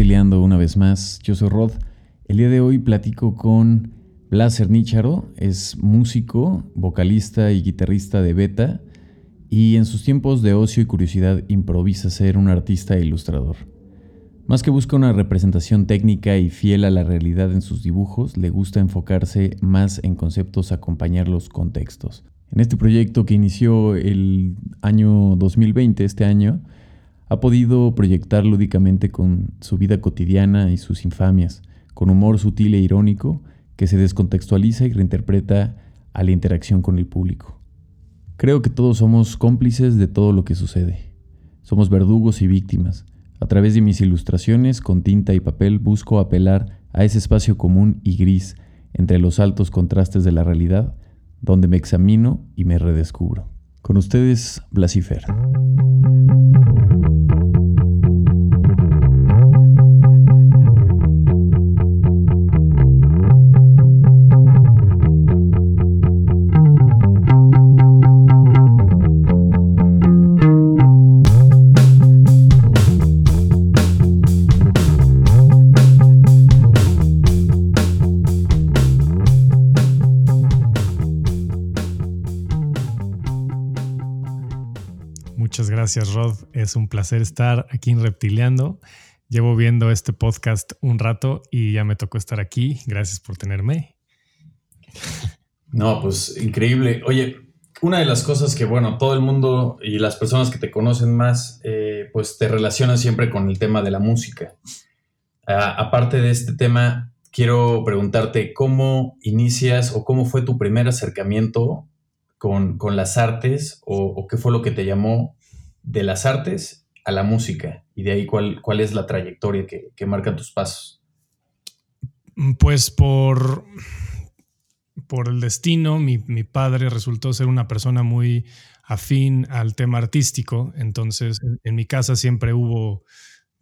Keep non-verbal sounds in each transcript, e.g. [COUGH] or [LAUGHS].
Reptileando una vez más. Yo soy Rod. El día de hoy platico con Blas Nícharo. Es músico, vocalista y guitarrista de Beta. Y en sus tiempos de ocio y curiosidad improvisa ser un artista e ilustrador. Más que busca una representación técnica y fiel a la realidad en sus dibujos, le gusta enfocarse más en conceptos, acompañar los contextos. En este proyecto que inició el año 2020, este año, ha podido proyectar lúdicamente con su vida cotidiana y sus infamias, con humor sutil e irónico que se descontextualiza y reinterpreta a la interacción con el público. Creo que todos somos cómplices de todo lo que sucede. Somos verdugos y víctimas. A través de mis ilustraciones con tinta y papel busco apelar a ese espacio común y gris entre los altos contrastes de la realidad, donde me examino y me redescubro. Con ustedes, Blasifer. Gracias, Rod. Es un placer estar aquí en Reptileando. Llevo viendo este podcast un rato y ya me tocó estar aquí. Gracias por tenerme. No, pues increíble. Oye, una de las cosas que, bueno, todo el mundo y las personas que te conocen más, eh, pues te relacionan siempre con el tema de la música. Ah, aparte de este tema, quiero preguntarte cómo inicias o cómo fue tu primer acercamiento con, las artes o, qué fue lo que te llamó de las artes a la música y de ahí cuál, cuál es la trayectoria que, que marcan tus pasos. Pues por, por el destino, mi, padre resultó ser una persona muy afín al tema artístico, entonces en, mi casa siempre hubo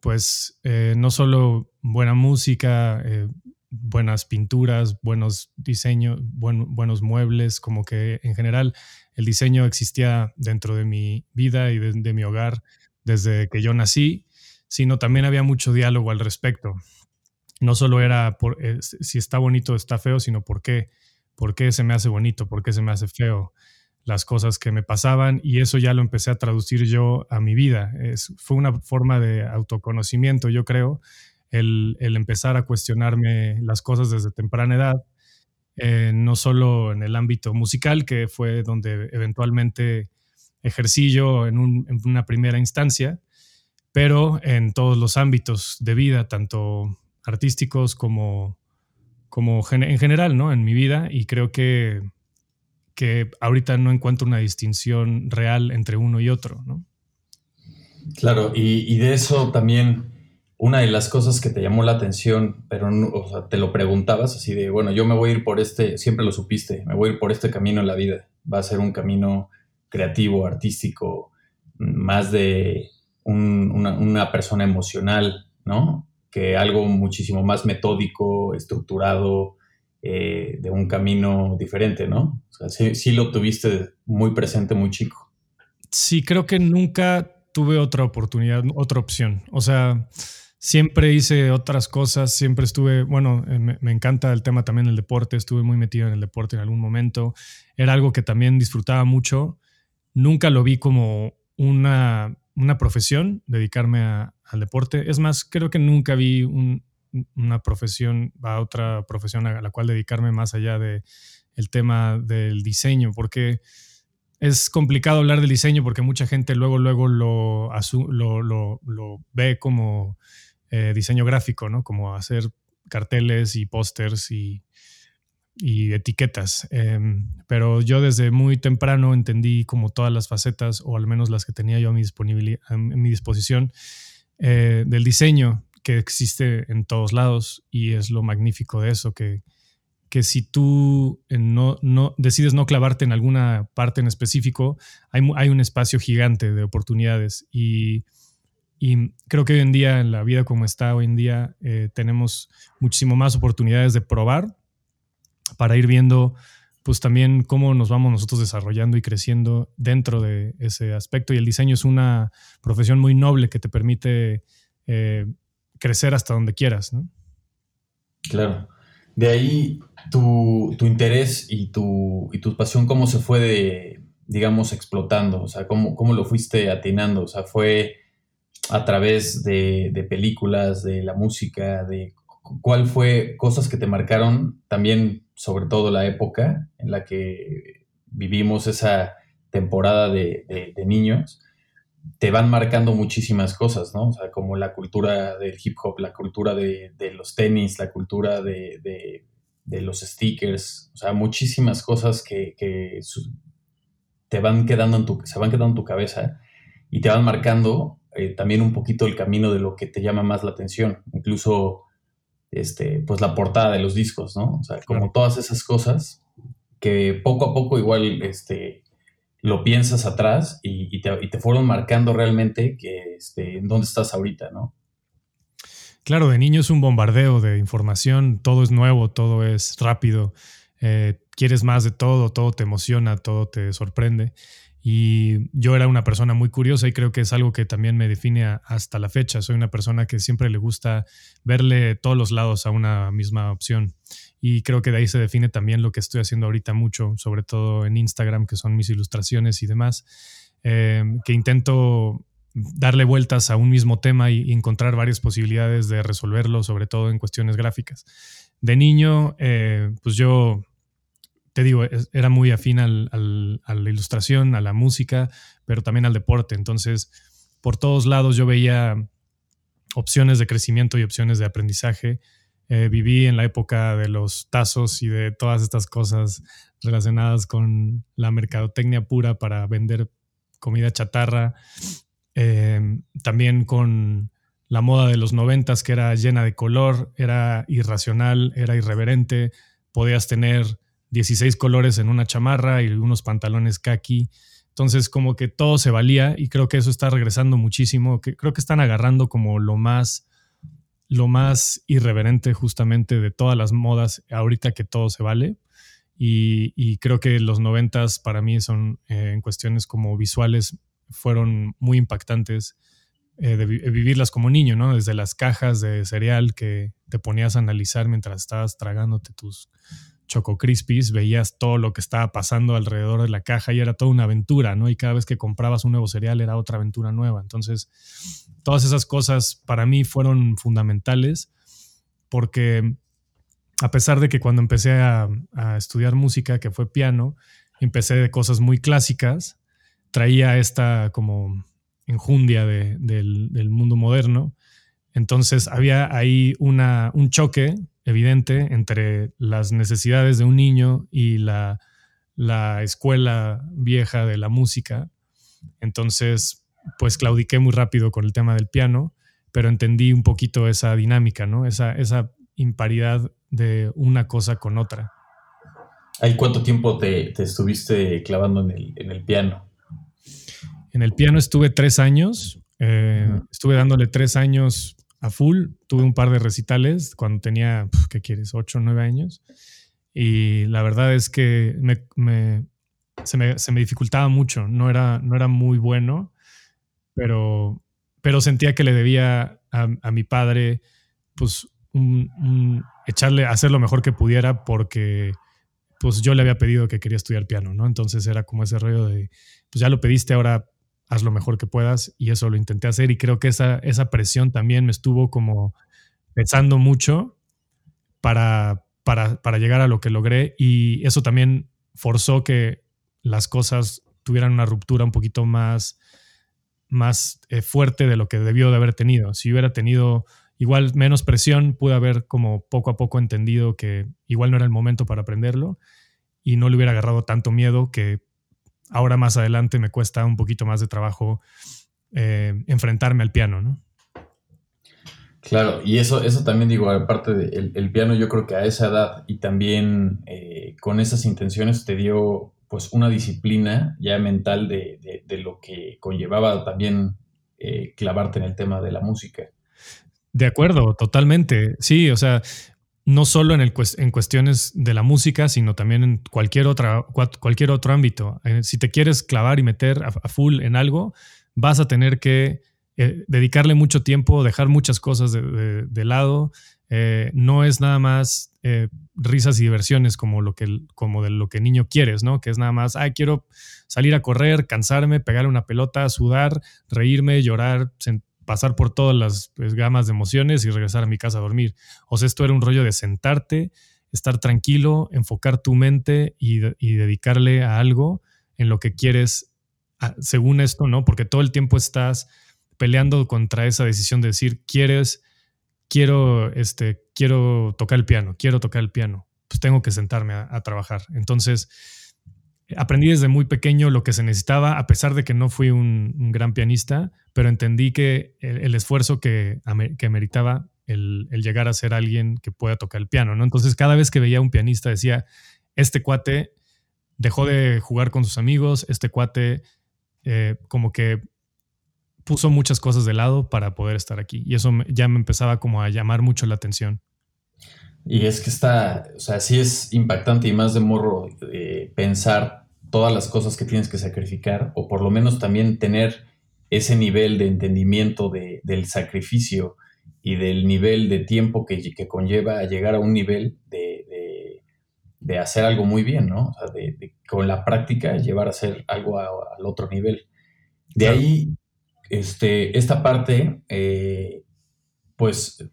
pues eh, no solo buena música, eh, buenas pinturas, buenos diseños, buenos muebles, como que en general el diseño existía dentro de mi vida y de, mi hogar desde que yo nací, sino también había mucho diálogo al respecto. No solo era por, eh, si está bonito o está feo, sino por qué, por qué se me hace bonito, por qué se me hace feo las cosas que me pasaban y eso ya lo empecé a traducir yo a mi vida. Es, fue una forma de autoconocimiento, yo creo, el, empezar a cuestionarme las cosas desde temprana edad, eh, no solo en el ámbito musical, que fue donde eventualmente ejercí yo en, una primera instancia, pero en todos los ámbitos de vida, tanto artísticos como, como en general, ¿no? En mi vida, y creo que, que ahorita no encuentro una distinción real entre uno y otro, ¿no? Claro, y de eso también una de las cosas que te llamó la atención, pero te lo preguntabas así de, bueno, yo me voy a ir por este, siempre lo supiste, me voy a ir por este camino en la vida. Va a ser un camino creativo, artístico, más de una, persona emocional, ¿no? Que algo muchísimo más metódico, estructurado, eh, de un camino diferente, ¿no? O sea, sí lo tuviste muy presente, muy chico. Sí, creo que nunca tuve otra oportunidad, otra opción. O sea, Siempre hice otras cosas, siempre estuve, bueno, eh, me, encanta el tema también del deporte, estuve muy metido en el deporte en algún momento, era algo que también disfrutaba mucho, nunca lo vi como una, una profesión, dedicarme al deporte, es más, creo que nunca vi una profesión, a otra profesión a la cual dedicarme más allá de el tema del diseño, porque es complicado hablar del diseño porque mucha gente luego, luego lo, lo, lo, lo ve como eh, diseño gráfico, ¿no? Como hacer carteles y pósters y, etiquetas. Em, pero yo desde muy temprano entendí como todas las facetas, o al menos las que tenía yo a mi, en mi disposición, eh, del diseño que existe en todos lados y es lo magnífico de eso, que, que si tú no, no, decides no clavarte en alguna parte en específico, hay, hay un espacio gigante de oportunidades y y creo que hoy en día, en la vida como está hoy en día, eh, tenemos muchísimo más oportunidades de probar para ir viendo pues también cómo nos vamos nosotros desarrollando y creciendo dentro de ese aspecto. Y el diseño es una profesión muy noble que te permite eh, crecer hasta donde quieras, ¿no? Claro. De ahí tu, interés y tu, y tu pasión, ¿cómo se fue de, digamos, explotando? O sea, ¿cómo, cómo lo fuiste atinando? O sea, fue a través de, de, películas, de la música, de cuál fue cosas que te marcaron también, sobre todo la época en la que vivimos esa temporada de, de niños te van marcando muchísimas cosas, ¿no? O sea, como la cultura del hip hop, la cultura de, los tenis, la cultura de, los stickers, o sea, muchísimas cosas que, te van quedando en tu, se van quedando en tu cabeza y te van marcando eh, también un poquito el camino de lo que te llama más la atención, incluso este, pues la portada de los discos, ¿no? O sea, como todas esas cosas que poco a poco igual este, lo piensas atrás y, te, fueron marcando realmente que este, en dónde estás ahorita, ¿no? Claro, de niño es un bombardeo de información, todo es nuevo, todo es rápido, eh, quieres más de todo, todo te emociona, todo te sorprende. Y yo era una persona muy curiosa y creo que es algo que también me define hasta la fecha. Soy una persona que siempre le gusta verle todos los lados a una misma opción. Y creo que de ahí se define también lo que estoy haciendo ahorita mucho, sobre todo en Instagram, que son mis ilustraciones y demás, eh, que intento darle vueltas a un mismo tema y, encontrar varias posibilidades de resolverlo, sobre todo en cuestiones gráficas. De niño, eh, pues yo, te digo, era muy afín al, a la ilustración, a la música, pero también al deporte. Entonces, por todos lados yo veía opciones de crecimiento y opciones de aprendizaje eh, viví en la época de los tazos y de todas estas cosas relacionadas con la mercadotecnia pura para vender comida chatarra. Em, también con la moda de los noventas que era llena de color, era irracional, era irreverente. Podías tener 16 colores en una chamarra y unos pantalones khaki. Entonces, como que todo se valía y creo que eso está regresando muchísimo. Que creo que están agarrando como lo más lo más irreverente justamente de todas las modas ahorita que todo se vale. Y, creo que los noventas para mí son eh, en cuestiones como visuales fueron muy impactantes eh, de vivirlas como niño, ¿no? Desde las cajas de cereal que te ponías a analizar mientras estabas tragándote tus, Choco Crispies, veías todo lo que estaba pasando alrededor de la caja y era toda una aventura, ¿no? Y cada vez que comprabas un nuevo cereal era otra aventura nueva. Entonces, todas esas cosas para mí fueron fundamentales porque a pesar de que cuando empecé a, estudiar música, que fue piano, empecé de cosas muy clásicas, traía esta como enjundia del, del mundo moderno. Entonces había ahí una, un choque evidente entre las necesidades de un niño y la, escuela vieja de la música. Entonces, pues claudiqué muy rápido con el tema del piano, pero entendí un poquito esa dinámica, ¿no? Esa, esa imparidad de una cosa con otra. ¿Hay cuánto tiempo te, estuviste clavando en el, piano? En el piano estuve tres años. Eh, estuve dándole tres años a full. Tuve un par de recitales cuando tenía, ¿qué quieres? 8 o 9 años. Y la verdad es que me, se, me, dificultaba mucho. No era, no era muy bueno, pero, pero sentía que le debía a, mi padre, pues, un, echarle, hacer lo mejor que pudiera porque pues yo le había pedido que quería estudiar piano, ¿no? Entonces era como ese rollo de, pues ya lo pediste, ahora haz lo mejor que puedas y eso lo intenté hacer y creo que esa, esa presión también me estuvo como pensando mucho para, para, llegar a lo que logré y eso también forzó que las cosas tuvieran una ruptura un poquito más, más eh, fuerte de lo que debió de haber tenido. Si hubiera tenido igual menos presión, pude haber como poco a poco entendido que igual no era el momento para aprenderlo y no le hubiera agarrado tanto miedo que ahora más adelante me cuesta un poquito más de trabajo eh, enfrentarme al piano, ¿no? Claro, y eso, eso también digo, aparte del el piano, yo creo que a esa edad y también eh, con esas intenciones te dio pues una disciplina ya mental de, lo que conllevaba también eh, clavarte en el tema de la música. De acuerdo, totalmente. Sí, o sea, no solo en, el, en cuestiones de la música, sino también en cualquier, otra, cualquier otro ámbito. Eh, si te quieres clavar y meter a, full en algo, vas a tener que eh, dedicarle mucho tiempo, dejar muchas cosas de, lado. Eh, no es nada más risas y diversiones como, lo que, como de lo que niño quieres, ¿no? Que es nada más, ay, quiero salir a correr, cansarme, pegarle una pelota, sudar, reírme, llorar, pasar por todas las pues, gamas de emociones y regresar a mi casa a dormir. O sea, esto era un rollo de sentarte, estar tranquilo, enfocar tu mente y, dedicarle a algo en lo que quieres, según esto, ¿no? Porque todo el tiempo estás peleando contra esa decisión de decir, quieres, quiero, este, quiero tocar el piano, quiero tocar el piano, pues tengo que sentarme a trabajar. Entonces, aprendí desde muy pequeño lo que se necesitaba, a pesar de que no fui un, gran pianista, pero entendí que el, esfuerzo que, que meritaba el, llegar a ser alguien que pueda tocar el piano, ¿no? Entonces, cada vez que veía a un pianista decía, este cuate dejó de jugar con sus amigos, este cuate eh, como que puso muchas cosas de lado para poder estar aquí. Y eso ya me empezaba como a llamar mucho la atención. Y es que está, o sea, sí es impactante y más de morro eh, pensar todas las cosas que tienes que sacrificar, o por lo menos también tener ese nivel de entendimiento del sacrificio y del nivel de tiempo que, que conlleva a llegar a un nivel de, hacer algo muy bien, ¿no? O sea, de, con la práctica llevar a hacer algo al otro nivel. De ahí, este, esta parte, eh, pues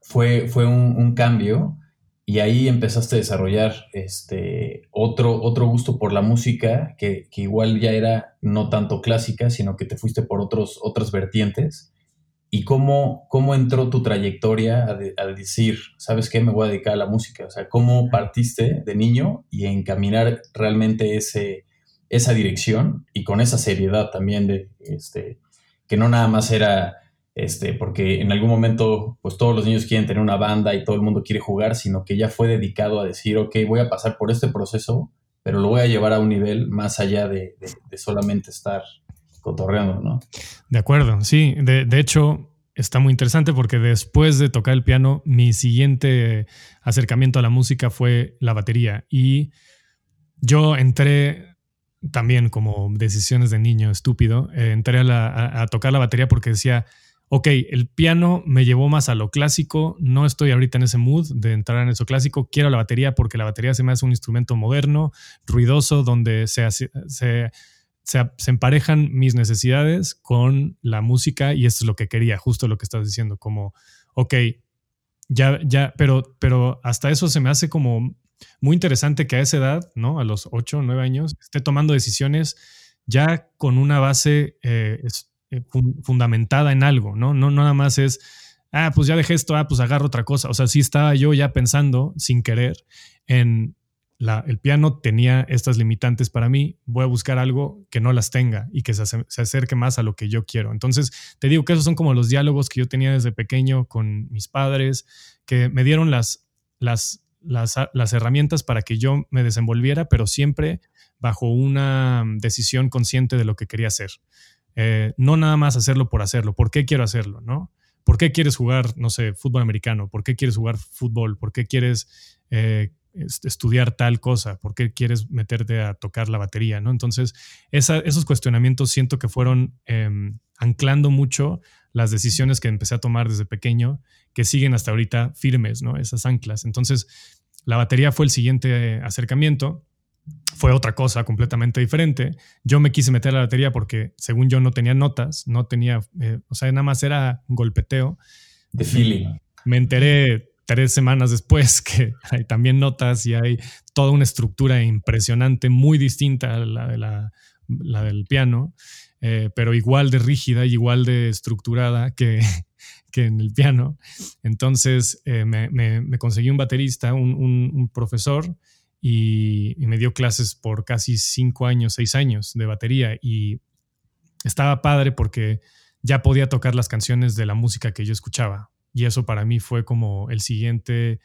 fue, fue un, cambio y ahí empezaste a desarrollar este, otro, otro gusto por la música que, igual ya era no tanto clásica, sino que te fuiste por otros, otras vertientes. ¿Y cómo, cómo entró tu trayectoria al decir, sabes qué, me voy a dedicar a la música? O sea, ¿cómo partiste de niño y encaminar realmente ese, esa dirección y con esa seriedad también de, este, que no nada más era este, porque en algún momento, pues todos los niños quieren tener una banda y todo el mundo quiere jugar, sino que ya fue dedicado a decir, ok, voy a pasar por este proceso, pero lo voy a llevar a un nivel más allá de, solamente estar cotorreando, ¿no? De acuerdo, sí. De, de, hecho, está muy interesante porque después de tocar el piano, mi siguiente acercamiento a la música fue la batería. Y yo entré también como decisiones de niño estúpido, eh, entré a, a tocar la batería porque decía, ok, el piano me llevó más a lo clásico, no estoy ahorita en ese mood de entrar en eso clásico, quiero la batería porque la batería se me hace un instrumento moderno, ruidoso, donde se, se, emparejan mis necesidades con la música y esto es lo que quería, justo lo que estás diciendo, como, ok, ya, ya, pero, pero hasta eso se me hace como muy interesante que a esa edad, ¿no? A los 8 o 9 años, esté tomando decisiones ya con una base eh, eh, fundamentada en algo, ¿no? ¿no? nada más es, ah, pues ya dejé esto, ah, pues agarro otra cosa. O sea, sí estaba yo ya pensando, sin querer, en la, el piano tenía estas limitantes para mí, voy a buscar algo que no las tenga y que se, se, acerque más a lo que yo quiero. Entonces, te digo que esos son como los diálogos que yo tenía desde pequeño con mis padres, que me dieron las, las, las, las herramientas para que yo me desenvolviera, pero siempre bajo una decisión consciente de lo que quería hacer. Eh, no nada más hacerlo por hacerlo. ¿Por qué quiero hacerlo? ¿no? ¿Por qué quieres jugar, no sé, fútbol americano? ¿Por qué quieres jugar fútbol? ¿Por qué quieres eh, estudiar tal cosa? ¿Por qué quieres meterte a tocar la batería? ¿no? Entonces, esos cuestionamientos siento que fueron em, anclando mucho las decisiones que empecé a tomar desde pequeño, que siguen hasta ahorita firmes, ¿no? Esas anclas. Entonces, la batería fue el siguiente acercamiento fue otra cosa completamente diferente. Yo me quise meter a la batería porque, según yo, no tenía notas, no tenía, eh, o sea, nada más era un golpeteo. De feeling. Me enteré tres semanas después [LAUGHS] que hay también notas y hay toda una estructura impresionante, muy distinta a la, de la, del piano, eh, pero igual de rígida y igual de estructurada que, [LAUGHS] que en el piano. Entonces eh, me, conseguí un baterista, un, un profesor y, me dio clases por casi cinco años, seis años de batería y estaba padre porque ya podía tocar las canciones de la música que yo escuchaba y eso para mí fue como el siguiente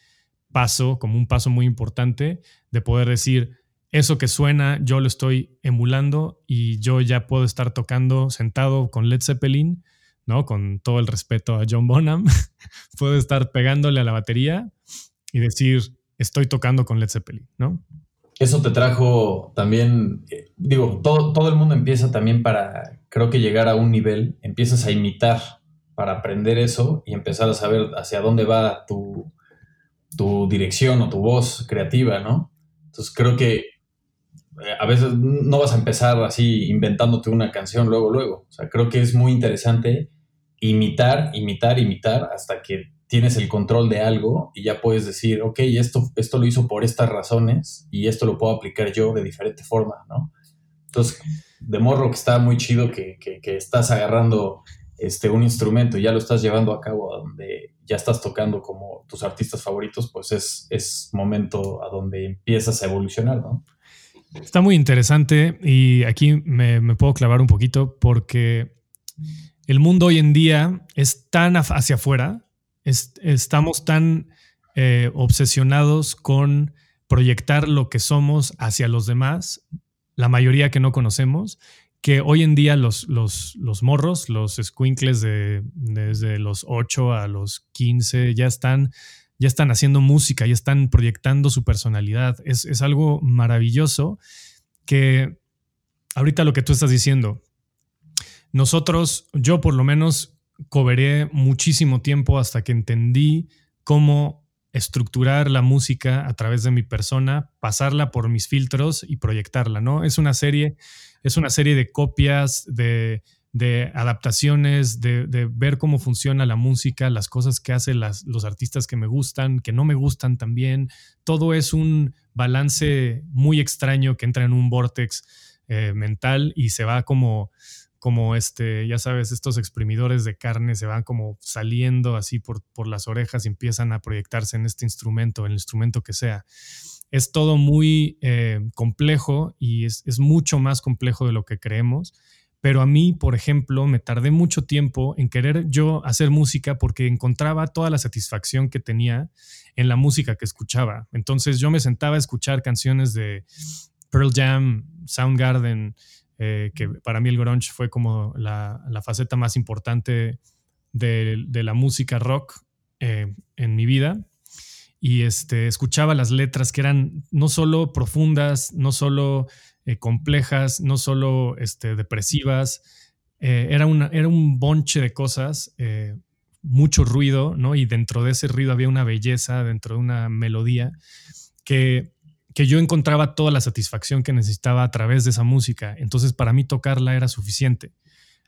paso, como un paso muy importante de poder decir, eso que suena yo lo estoy emulando y yo ya puedo estar tocando sentado con Led Zeppelin, ¿no? Con todo el respeto a John Bonham, [LAUGHS] puedo estar pegándole a la batería y decir, estoy tocando con Led Zeppelin, ¿no? Eso te trajo también, eh, digo, todo, todo el mundo empieza también para creo que llegar a un nivel, empiezas a imitar para aprender eso y empezar a saber hacia dónde va tu, tu dirección o tu voz creativa, ¿no? Entonces creo que eh, a veces no vas a empezar así inventándote una canción luego, luego. O sea, creo que es muy interesante imitar, imitar, imitar hasta que tienes el control de algo y ya puedes decir, ok, esto, esto lo hizo por estas razones y esto lo puedo aplicar yo de diferente forma, ¿no? Entonces, de morro que está muy chido que, estás agarrando este, un instrumento y ya lo estás llevando a cabo a donde ya estás tocando como tus artistas favoritos, pues es, es momento a donde empiezas a evolucionar, ¿no? Está muy interesante y aquí me puedo clavar un poquito porque el mundo hoy en día es tan hacia afuera estamos tan eh, obsesionados con proyectar lo que somos hacia los demás, la mayoría que no conocemos, que hoy en día los, los, los morros, los squinkles de desde los 8 a los 15 ya están, ya están haciendo música, ya están proyectando su personalidad. Es, es algo maravilloso que ahorita lo que tú estás diciendo, nosotros, yo por lo menos cobré muchísimo tiempo hasta que entendí cómo estructurar la música a través de mi persona, pasarla por mis filtros y proyectarla, ¿no? Es una serie, es una serie de copias, de, adaptaciones, de, ver cómo funciona la música, las cosas que hacen los artistas que me gustan, que no me gustan también. Todo es un balance muy extraño que entra en un vortex eh, mental y se va como como este, ya sabes, estos exprimidores de carne se van como saliendo así por, por las orejas y empiezan a proyectarse en este instrumento, en el instrumento que sea. Es todo muy eh, complejo y es, es, mucho más complejo de lo que creemos. Pero a mí, por ejemplo, me tardé mucho tiempo en querer yo hacer música porque encontraba toda la satisfacción que tenía en la música que escuchaba. Entonces yo me sentaba a escuchar canciones de Pearl Jam, Soundgarden, eh, que para mí el grunge fue como la, faceta más importante de, la música rock eh, en mi vida. Y este, escuchaba las letras que eran no solo profundas, no solo eh, complejas, no solo este, depresivas, era, una, era un bonche de cosas, mucho ruido, ¿no? Y dentro de ese ruido había una belleza, dentro de una melodía que que yo encontraba toda la satisfacción que necesitaba a través de esa música. Entonces para mí tocarla era suficiente.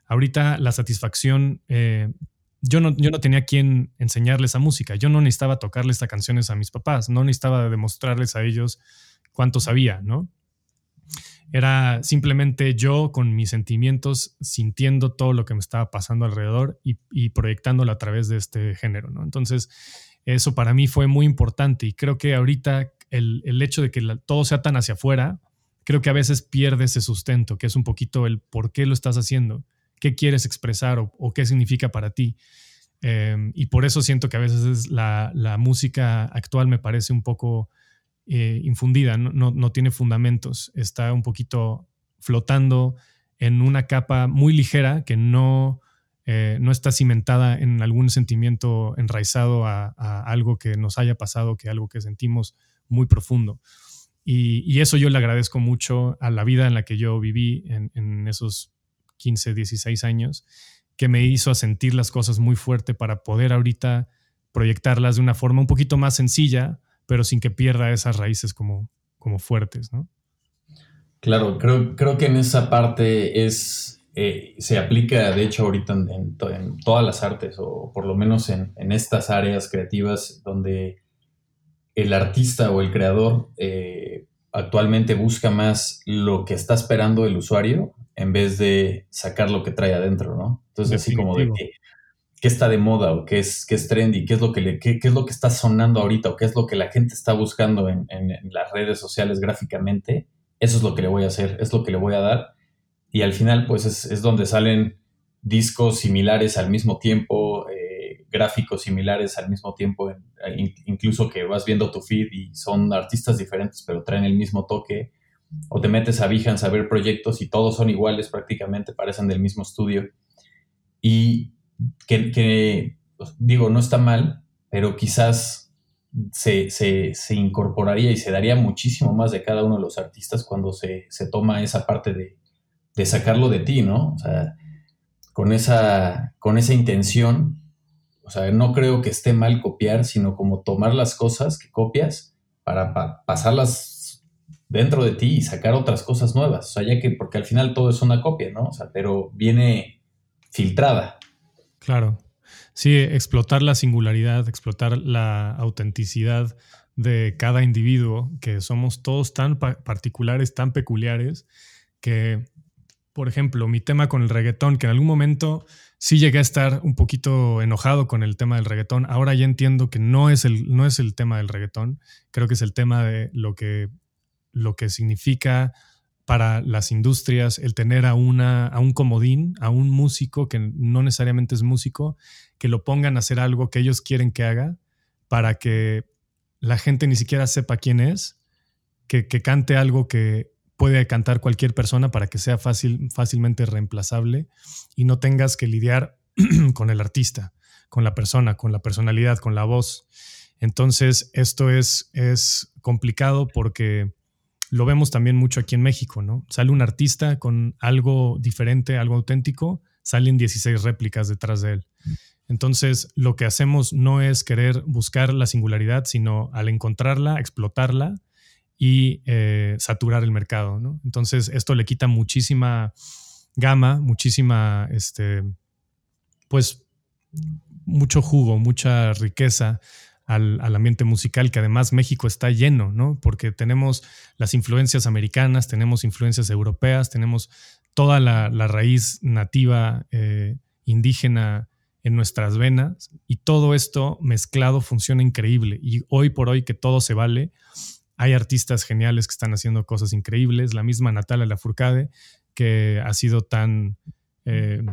Ahorita la satisfacción, eh, yo, no, yo no tenía quien enseñarle esa música. Yo no necesitaba tocarle estas canciones a mis papás, no necesitaba demostrarles a ellos cuánto sabía, ¿no? Era simplemente yo con mis sentimientos sintiendo todo lo que me estaba pasando alrededor y, y proyectándolo a través de este género, ¿no? Entonces, eso para mí fue muy importante y creo que ahorita el, hecho de que todo sea tan hacia afuera, creo que a veces pierde ese sustento, que es un poquito el por qué lo estás haciendo, qué quieres expresar o, qué significa para ti. Em, y por eso siento que a veces la, música actual me parece un poco eh, infundida, no, tiene fundamentos, está un poquito flotando en una capa muy ligera que no, eh, no está cimentada en algún sentimiento enraizado a, algo que nos haya pasado, que algo que sentimos muy profundo. Y, eso yo le agradezco mucho a la vida en la que yo viví en, esos 15, 16 años, que me hizo sentir las cosas muy fuerte para poder ahorita proyectarlas de una forma un poquito más sencilla, pero sin que pierda esas raíces como, como fuertes, ¿no? Claro, creo, creo que en esa parte es, eh, se aplica, de hecho, ahorita en, todas las artes, o por lo menos en, en estas áreas creativas donde el artista o el creador eh, actualmente busca más lo que está esperando el usuario en vez de sacar lo que trae adentro, ¿no? Entonces, así como de que, qué está de moda o qué es, qué es trendy, qué es, lo que le, qué, es lo que está sonando ahorita o qué es lo que la gente está buscando en, las redes sociales gráficamente, eso es lo que le voy a hacer, es lo que le voy a dar. Y al final, pues es, es donde salen discos similares al mismo tiempo, gráficos similares al mismo tiempo, incluso que vas viendo tu feed y son artistas diferentes, pero traen el mismo toque, o te metes a Behance a ver proyectos y todos son iguales prácticamente, parecen del mismo estudio. Y que, pues, digo, no está mal, pero quizás se, incorporaría y se daría muchísimo más de cada uno de los artistas cuando se, toma esa parte de, de sacarlo de ti, ¿no? O sea, con esa, con esa intención. O sea, no creo que esté mal copiar, sino como tomar las cosas que copias para pasarlas dentro de ti y sacar otras cosas nuevas. O sea, ya que, porque al final todo es una copia, ¿no? O sea, pero viene filtrada. Claro. Sí, explotar la singularidad, explotar la autenticidad de cada individuo, que somos todos tan particulares, tan peculiares, que, por ejemplo, mi tema con el reggaetón, que en algún momento sí llegué a estar un poquito enojado con el tema del reggaetón, ahora ya entiendo que no es el, no es el tema del reggaetón, creo que es el tema de lo que, lo que significa para las industrias el tener a, una, a un comodín, a un músico que no necesariamente es músico, que lo pongan a hacer algo que ellos quieren que haga para que la gente ni siquiera sepa quién es, que, cante algo que puede cantar cualquier persona para que sea fácil, fácilmente reemplazable y no tengas que lidiar [CLEARS THROAT] con el artista, con la persona, con la personalidad, con la voz. Entonces, esto es, es complicado porque lo vemos también mucho aquí en México, ¿no? Sale un artista con algo diferente, algo auténtico, salen 16 réplicas detrás de él. Entonces, lo que hacemos no es querer buscar la singularidad, sino al encontrarla, explotarla y eh, saturar el mercado. Entonces, esto le quita muchísima gama, muchísima, este, pues, mucho jugo, mucha riqueza al, ambiente musical, que además México está lleno, ¿no? Porque tenemos las influencias americanas, tenemos influencias europeas, tenemos toda la, raíz nativa eh, indígena en nuestras venas y todo esto mezclado funciona increíble. Y hoy por hoy que todo se vale, hay artistas geniales que están haciendo cosas increíbles, la misma Natalia Lafourcade, que ha sido tan... Eh,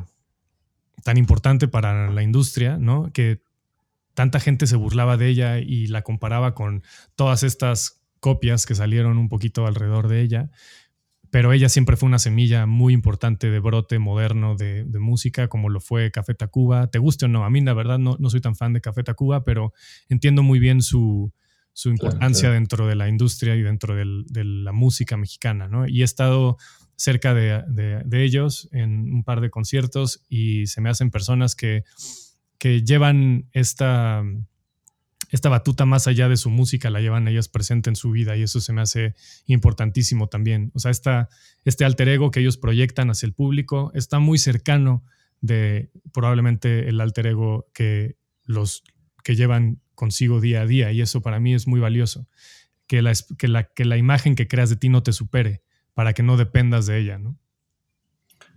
tan importante para la industria, ¿no? Que tanta gente se burlaba de ella y la comparaba con todas estas copias que salieron un poquito alrededor de ella. Pero ella siempre fue una semilla muy importante de brote moderno de, música, como lo fue Café Tacuba. ¿Te guste o no? A mí, la verdad, no, no soy tan fan de Café Tacuba, pero entiendo muy bien su, su importancia dentro de la industria y dentro de la música mexicana, ¿no? Y he estado cerca de, de, ellos en un par de conciertos y se me hacen personas que que llevan esta, esta batuta más allá de su música, la llevan ellas presente en su vida y eso se me hace importantísimo también. O sea, esta, este alter ego que ellos proyectan hacia el público está muy cercano de probablemente el alter ego que los que llevan consigo día a día y eso para mí es muy valioso. Que la, que la, que la imagen que creas de ti no te supere para que no dependas de ella, ¿no?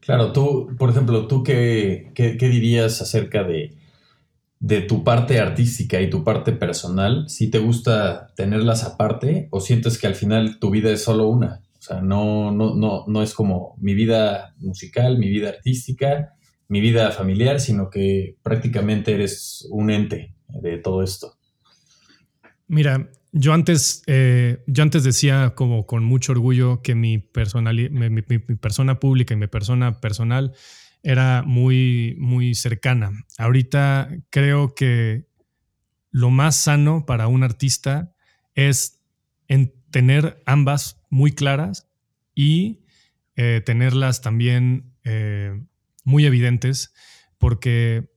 Claro, tú, por ejemplo, ¿tú qué, qué dirías acerca de, de tu parte artística y tu parte personal, si te gusta tenerlas aparte o sientes que al final tu vida es solo una. O sea, no, no, no, no es como mi vida musical, mi vida artística, mi vida familiar, sino que prácticamente eres un ente de todo esto. Mira, yo antes, eh, yo antes decía como con mucho orgullo que mi, mi persona pública y mi persona personal era muy, muy cercana. Ahorita creo que lo más sano para un artista es en tener ambas muy claras y eh, tenerlas también eh, muy evidentes, porque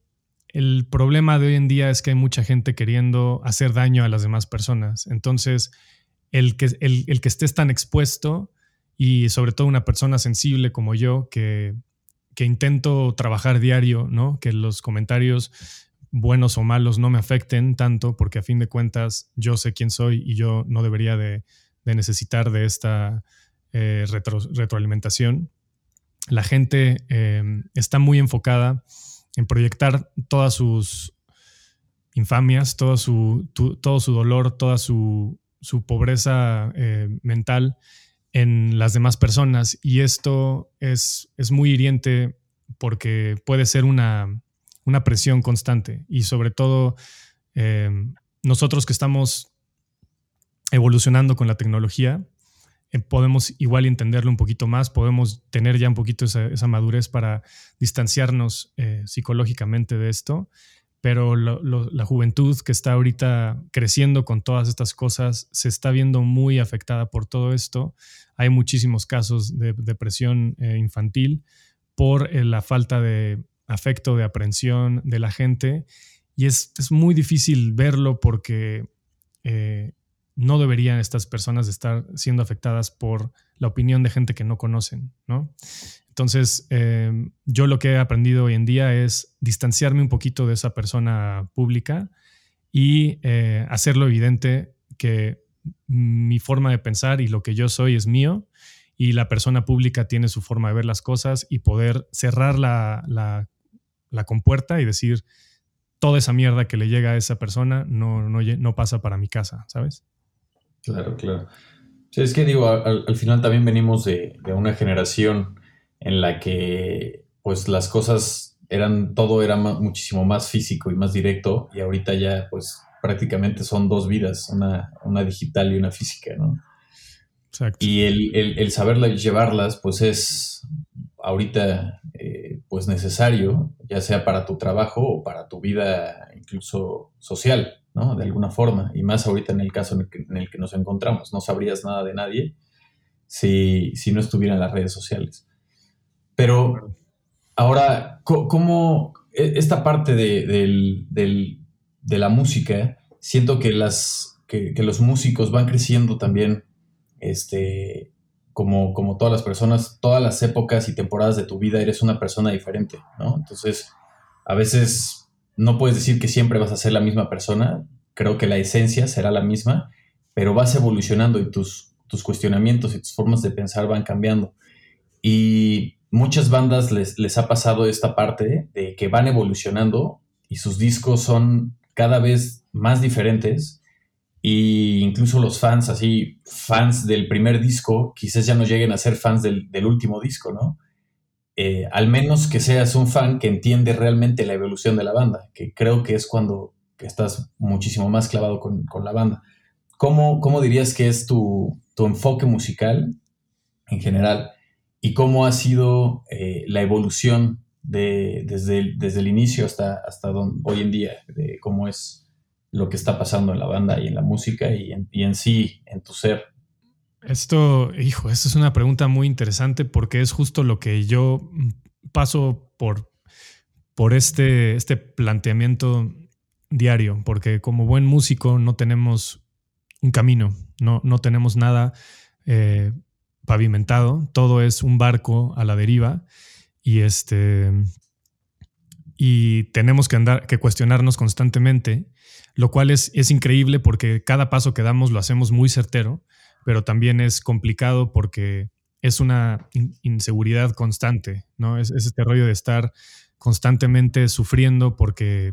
el problema de hoy en día es que hay mucha gente queriendo hacer daño a las demás personas. Entonces, el que, estés tan expuesto y sobre todo una persona sensible como yo, que intento trabajar diario, ¿no? Que los comentarios buenos o malos no me afecten tanto, porque a fin de cuentas yo sé quién soy y yo no debería de, necesitar de esta eh, retroalimentación. La gente em, está muy enfocada en proyectar todas sus infamias, todo su, todo su dolor, toda su, pobreza eh, mental en las demás personas. Y esto es, es muy hiriente porque puede ser una, presión constante. Y sobre todo em, nosotros que estamos evolucionando con la tecnología, eh, podemos igual entenderlo un poquito más, podemos tener ya un poquito esa, madurez para distanciarnos eh, psicológicamente de esto pero la juventud que está ahorita creciendo con todas estas cosas se está viendo muy afectada por todo esto. Hay muchísimos casos de depresión eh, infantil por eh, la falta de, afecto, de aprensión de la gente. Y es, muy difícil verlo porque eh, no deberían estas personas estar siendo afectadas por la opinión de gente que no conocen, ¿no? Entonces, em, yo lo que he aprendido hoy en día es distanciarme un poquito de esa persona pública y eh, hacerlo evidente que mi forma de pensar y lo que yo soy es mío y la persona pública tiene su forma de ver las cosas y poder cerrar la, la, compuerta y decir, toda esa mierda que le llega a esa persona no, no, no pasa para mi casa, ¿sabes? Claro, claro. es que digo, al, final también venimos de, una generación en la que pues las cosas eran, todo era muchísimo más físico y más directo y ahorita ya pues prácticamente son dos vidas, una, una digital y una física, ¿no? Exacto. Y el, el, el saberlas llevarlas pues es ahorita eh, pues necesario, ya sea para tu trabajo o para tu vida incluso social. ¿No? De alguna forma, y más ahorita en el caso en el que, nos encontramos. No sabrías nada de nadie si, si no estuvieran las redes sociales. Pero ahora, ¿cómo e, esta parte de, la música, siento que, las, que, los músicos van creciendo también, este, como, como todas las personas, todas las épocas y temporadas de tu vida eres una persona diferente, ¿no? Entonces, a veces no puedes decir que siempre vas a ser la misma persona, creo que la esencia será la misma, pero vas evolucionando y tus, tus cuestionamientos y tus formas de pensar van cambiando. Y muchas bandas les, les ha pasado esta parte de que van evolucionando y sus discos son cada vez más diferentes e incluso los fans, así, fans del primer disco, quizás ya no lleguen a ser fans del, del último disco, ¿no? Eh, al menos que seas un fan que entiende realmente la evolución de la banda, que creo que es cuando estás muchísimo más clavado con, la banda. ¿Cómo, ¿Cómo, dirías que es tu, enfoque musical en general y cómo ha sido eh, la evolución de, desde, el, desde el inicio hasta, hasta hoy en día, de cómo es lo que está pasando en la banda y en la música y en, y en sí, en tu ser? Esto, hijo, esta es una pregunta muy interesante porque es justo lo que yo paso por, por este, este planteamiento diario, porque como buen músico no tenemos un camino, no, no tenemos nada eh, pavimentado, todo es un barco a la deriva y este y tenemos que andar, que cuestionarnos constantemente, lo cual es, es increíble porque cada paso que damos lo hacemos muy certero pero también es complicado porque es una inseguridad constante, ¿no? Es, este rollo de estar constantemente sufriendo porque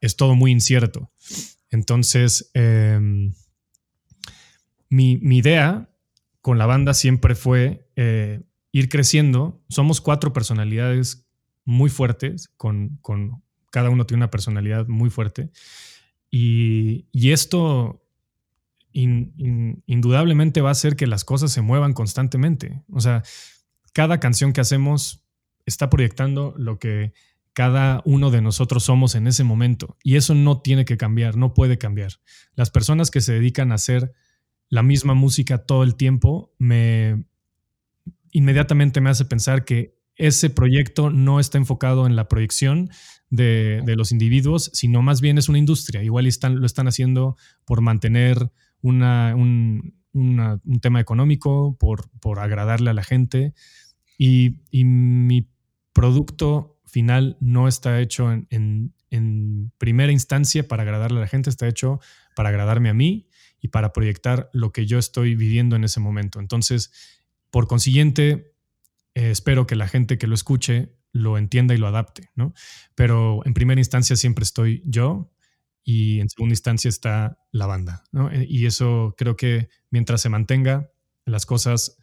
es todo muy incierto. Entonces, em, mi, idea con la banda siempre fue eh, ir creciendo. Somos cuatro personalidades muy fuertes, con, cada uno tiene una personalidad muy fuerte. Y, y esto indudablemente va a hacer que las cosas se muevan constantemente. O sea, cada canción que hacemos está proyectando lo que cada uno de nosotros somos en ese momento. Y eso no tiene que cambiar, no puede cambiar. Las personas que se dedican a hacer la misma música todo el tiempo, me inmediatamente me hace pensar que ese proyecto no está enfocado en la proyección de, los individuos, sino más bien es una industria. Igual lo están haciendo por mantener un, tema económico, por, por, agradarle a la gente. Y, mi producto final no está hecho en, primera instancia para agradarle a la gente, está hecho para agradarme a mí y para proyectar lo que yo estoy viviendo en ese momento. Entonces, por consiguiente, eh, espero que la gente que lo escuche lo entienda y lo adapte, ¿no? Pero en primera instancia siempre estoy yo y en segunda instancia está la banda. Eh, y eso creo que mientras se mantenga, las cosas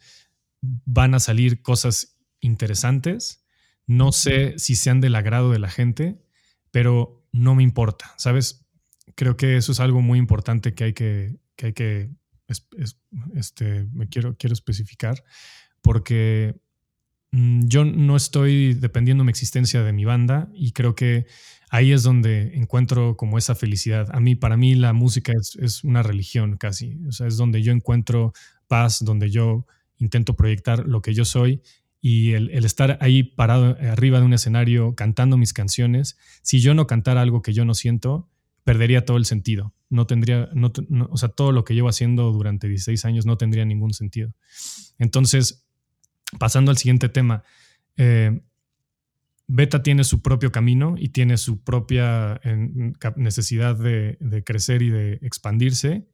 van a salir cosas interesantes. No sé si sean del agrado de la gente, pero no me importa, ¿sabes? Creo que eso es algo muy importante que hay que, que, hay que este, me quiero, quiero especificar, porque yo no estoy dependiendo mi existencia de mi banda y creo que ahí es donde encuentro como esa felicidad. A mí, para mí la música es, una religión casi, o sea, es donde yo encuentro paz, donde yo intento proyectar lo que yo soy y el, estar ahí parado arriba de un escenario cantando mis canciones, si yo no cantara algo que yo no siento, perdería todo el sentido. No tendría, o sea, todo lo que llevo haciendo durante 16 años no tendría ningún sentido. Entonces, pasando al siguiente tema, eh, Beta tiene su propio camino y tiene su propia necesidad de, crecer y de expandirse.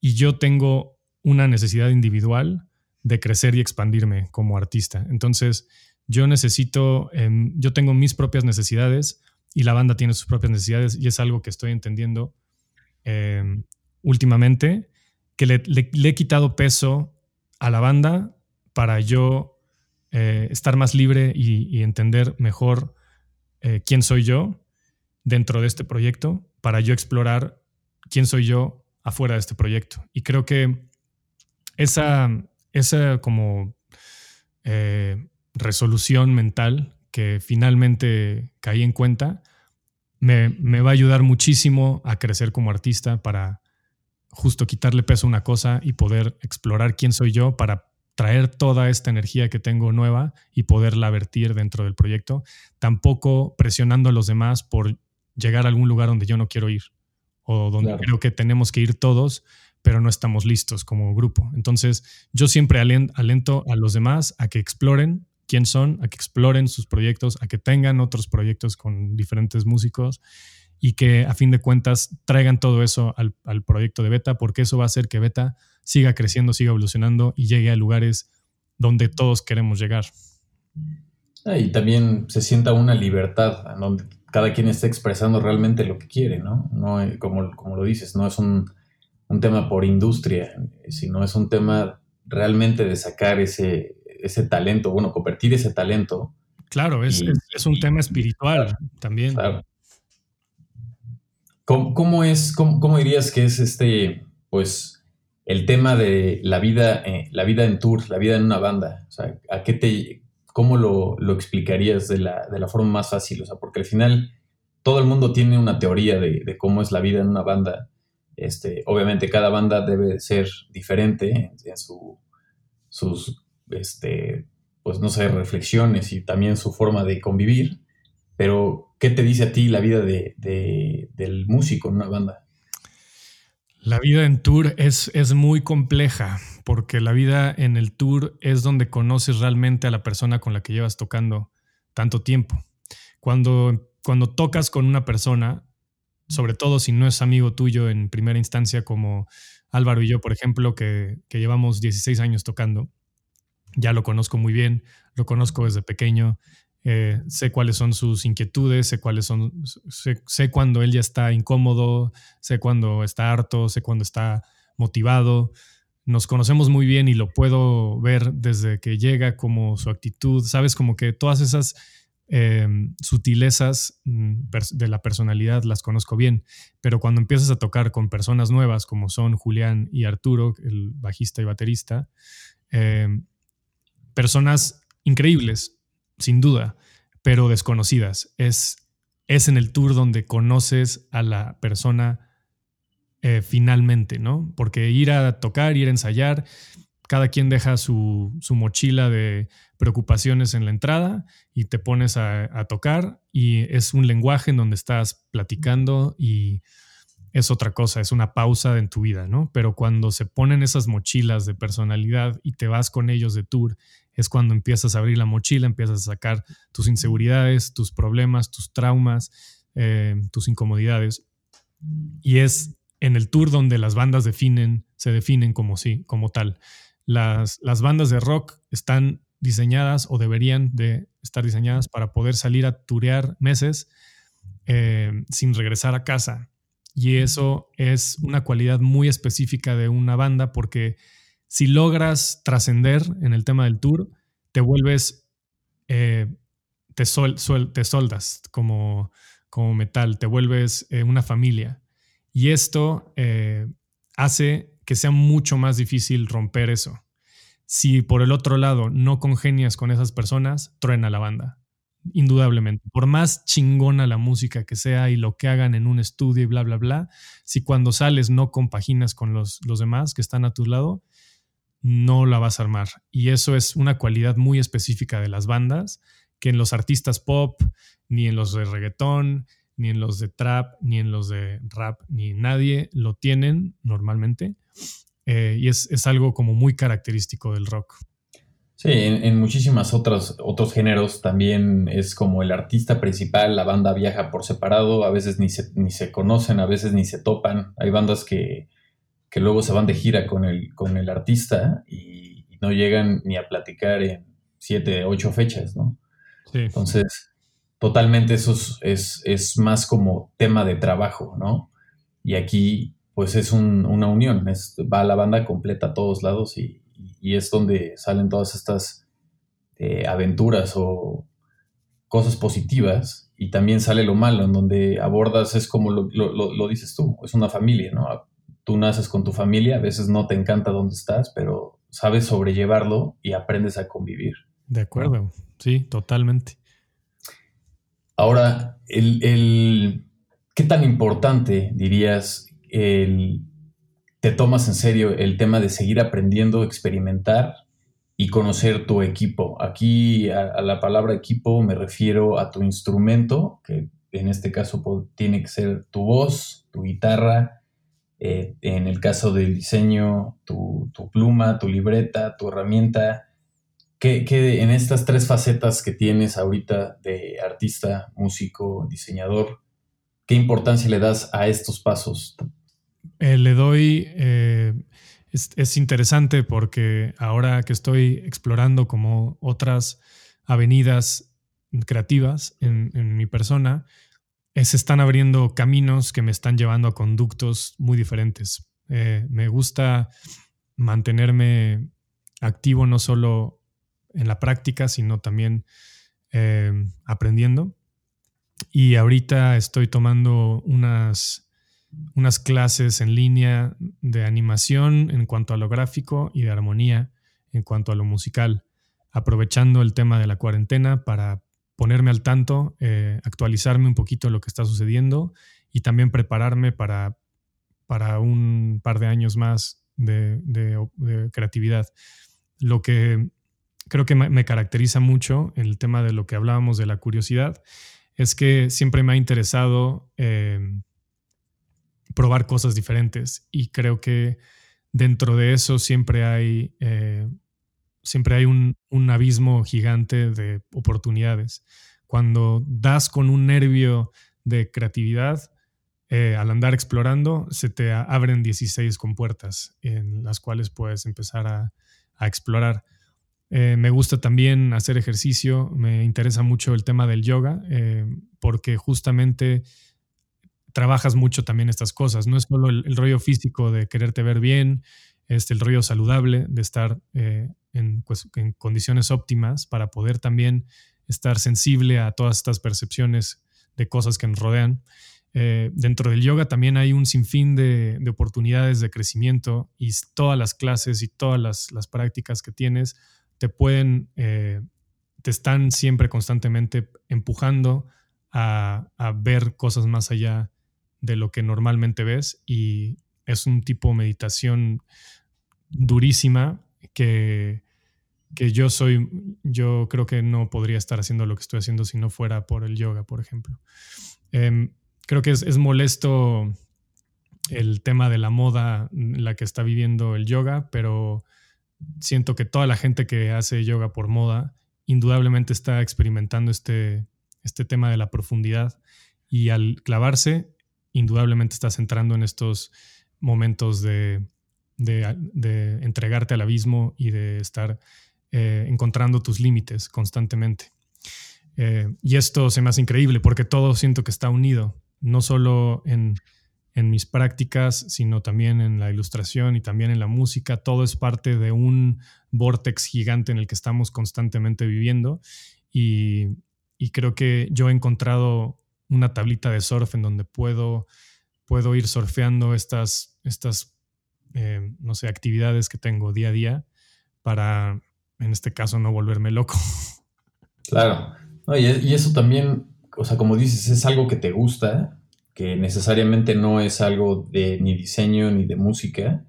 Y yo tengo una necesidad individual de crecer y expandirme como artista. Entonces, yo necesito, em, yo tengo mis propias necesidades y la banda tiene sus propias necesidades y es algo que estoy entendiendo em, últimamente, que le, he quitado peso a la banda para yo eh, estar más libre y, entender mejor eh, quién soy yo dentro de este proyecto, para yo explorar quién soy yo afuera de este proyecto. Y creo que esa, esa como eh, resolución mental que finalmente caí en cuenta, me, va a ayudar muchísimo a crecer como artista para justo quitarle peso a una cosa y poder explorar quién soy yo para traer toda esta energía que tengo nueva y poderla vertir dentro del proyecto, tampoco presionando a los demás por llegar a algún lugar donde yo no quiero ir o donde creo que tenemos que ir todos, pero no estamos listos como grupo. Entonces, yo siempre alento a los demás a que exploren quién son, a que exploren sus proyectos, a que tengan otros proyectos con diferentes músicos y que a fin de cuentas traigan todo eso al, proyecto de Beta, porque eso va a hacer que Beta siga creciendo, siga evolucionando y llegue a lugares donde todos queremos llegar. Ah, y también se sienta una libertad, donde cada quien esté expresando realmente lo que quiere, ¿no? no eh, como, como lo dices, no es un, un tema por industria, sino es un tema realmente de sacar ese, ese talento, bueno, convertir ese talento. Claro, es, un tema espiritual también. Claro. ¿Cómo, es, cómo, dirías que es este, pues, el tema de la vida, eh, la vida en tour, la vida en una banda? O sea, ¿a qué te, ¿cómo lo, explicarías de la, de la, forma más fácil? O sea, porque al final todo el mundo tiene una teoría de, cómo es la vida en una banda. Este, obviamente cada banda debe ser diferente en, en su, sus este, pues no sé, reflexiones y también su forma de convivir. Pero, ¿qué te dice a ti la vida de, del músico en una banda? La vida en tour es, es muy compleja porque la vida en el tour es donde conoces realmente a la persona con la que llevas tocando tanto tiempo. Cuando, cuando tocas con una persona, sobre todo si no es amigo tuyo en primera instancia como Álvaro y yo, por ejemplo, que, que llevamos 16 años tocando, ya lo conozco muy bien, lo conozco desde pequeño, eh, sé cuáles son sus inquietudes, sé cuáles son, sé, cuando él ya está incómodo, sé cuando está harto, sé cuando está motivado. Nos conocemos muy bien y lo puedo ver desde que llega, como su actitud, sabes, como que todas esas em, sutilezas mm, de la personalidad las conozco bien, pero cuando empiezas a tocar con personas nuevas como son Julián y Arturo, el bajista y baterista, eh, personas increíbles, sin duda, pero desconocidas. Es, es en el tour donde conoces a la persona eh, finalmente, ¿no? Porque ir a tocar, ir a ensayar, cada quien deja su, mochila de preocupaciones en la entrada y te pones a, a, tocar y es un lenguaje en donde estás platicando y es otra cosa, es una pausa en tu vida, ¿no? Pero cuando se ponen esas mochilas de personalidad y te vas con ellos de tour es cuando empiezas a abrir la mochila, empiezas a sacar tus inseguridades, tus problemas, tus traumas, eh, tus incomodidades. Y es en el tour donde las bandas definen, se definen como sí, como tal. Las, las bandas de rock están diseñadas o deberían de estar diseñadas para poder salir a turear meses eh, sin regresar a casa. Y eso es una cualidad muy específica de una banda porque si logras trascender en el tema del tour, te vuelves, eh, te, soldas como, como metal, te vuelves eh, una familia. Y esto eh, hace que sea mucho más difícil romper eso. Si por el otro lado no congenias con esas personas, truena la banda, indudablemente. Por más chingona la música que sea y lo que hagan en un estudio y bla, bla, bla, si cuando sales no compaginas con los, los demás que están a tu lado, no la vas a armar. Y eso es una cualidad muy específica de las bandas, que en los artistas pop, ni en los de reggaetón, ni en los de trap, ni en los de rap, ni nadie lo tienen normalmente. Eh, y es, es, algo como muy característico del rock. Sí, en, en muchísimas otras otros géneros también es como el artista principal, la banda viaja por separado, a veces ni se, ni se conocen, a veces ni se topan. Hay bandas que, que luego se van de gira con el, con el artista y, y no llegan ni a platicar en siete, ocho fechas, ¿no? Sí. Entonces, totalmente eso es, es, más como tema de trabajo, ¿no? Y aquí, pues es un, una unión, es, va la banda completa a todos lados y, y es donde salen todas estas eh, aventuras o cosas positivas y también sale lo malo, en donde abordas, es como lo, lo, lo, dices tú, es una familia, ¿no? Tú naces con tu familia, a veces no te encanta dónde estás, pero sabes sobrellevarlo y aprendes a convivir. De acuerdo, sí, totalmente. Ahora, el, el, ¿qué tan importante dirías el te tomas en serio el tema de seguir aprendiendo, experimentar y conocer tu equipo. Aquí a, la palabra equipo me refiero a tu instrumento, que en este caso tiene que ser tu voz, tu guitarra, eh, en el caso del diseño, tu, pluma, tu libreta, tu herramienta. ¿Qué, en estas tres facetas que tienes ahorita de artista, músico, diseñador, qué importancia le das a estos pasos? Eh, le doy, eh, es, interesante porque ahora que estoy explorando como otras avenidas creativas en, mi persona, se están abriendo caminos que me están llevando a conductos muy diferentes. me gusta mantenerme activo no solo en la práctica, sino también aprendiendo. Y ahorita estoy tomando unas unas clases en línea de animación en cuanto a lo gráfico y de armonía en cuanto a lo musical, aprovechando el tema de la cuarentena para ponerme al tanto, eh, actualizarme un poquito lo que está sucediendo y también prepararme para, para un par de años más de, creatividad. Lo que creo que me caracteriza mucho en el tema de lo que hablábamos de la curiosidad es que siempre me ha interesado eh, probar cosas diferentes y creo que dentro de eso siempre hay, eh, siempre hay un, abismo gigante de oportunidades. Cuando das con un nervio de creatividad, eh, al andar explorando, se te abren 16 compuertas en las cuales puedes empezar a, explorar. Eh, me gusta también hacer ejercicio, me interesa mucho el tema del yoga, porque justamente trabajas mucho también estas cosas. No es solo el, rollo físico de quererte ver bien, este, el rollo saludable de estar eh, pues, en, condiciones óptimas para poder también estar sensible a todas estas percepciones de cosas que nos rodean. Eh, dentro del yoga también hay un sinfín de, oportunidades de crecimiento y todas las clases y todas las, prácticas que tienes te pueden, eh, te están siempre constantemente empujando a, a, ver cosas más allá de lo que normalmente ves y es un tipo de meditación durísima que, que yo soy, yo creo que no podría estar haciendo lo que estoy haciendo si no fuera por el yoga, por ejemplo. Em, creo que es, molesto el tema de la moda la que está viviendo el yoga, pero siento que toda la gente que hace yoga por moda indudablemente está experimentando este, este tema de la profundidad y al clavarse indudablemente estás entrando en estos momentos de, entregarte al abismo y de estar eh, encontrando tus límites constantemente. Eh, y esto se me hace increíble porque todo siento que está unido, no solo en, mis prácticas, sino también en la ilustración y también en la música. Todo es parte de un vortex gigante en el que estamos constantemente viviendo. Y, y creo que yo he encontrado una tablita de surf en donde puedo, puedo ir surfeando estas, estas eh, no sé, actividades que tengo día a día para, en este caso, no volverme loco. [LAUGHS] Claro. y, eso también, o sea, como dices, es algo que te gusta, que necesariamente no es algo de ni diseño ni de música.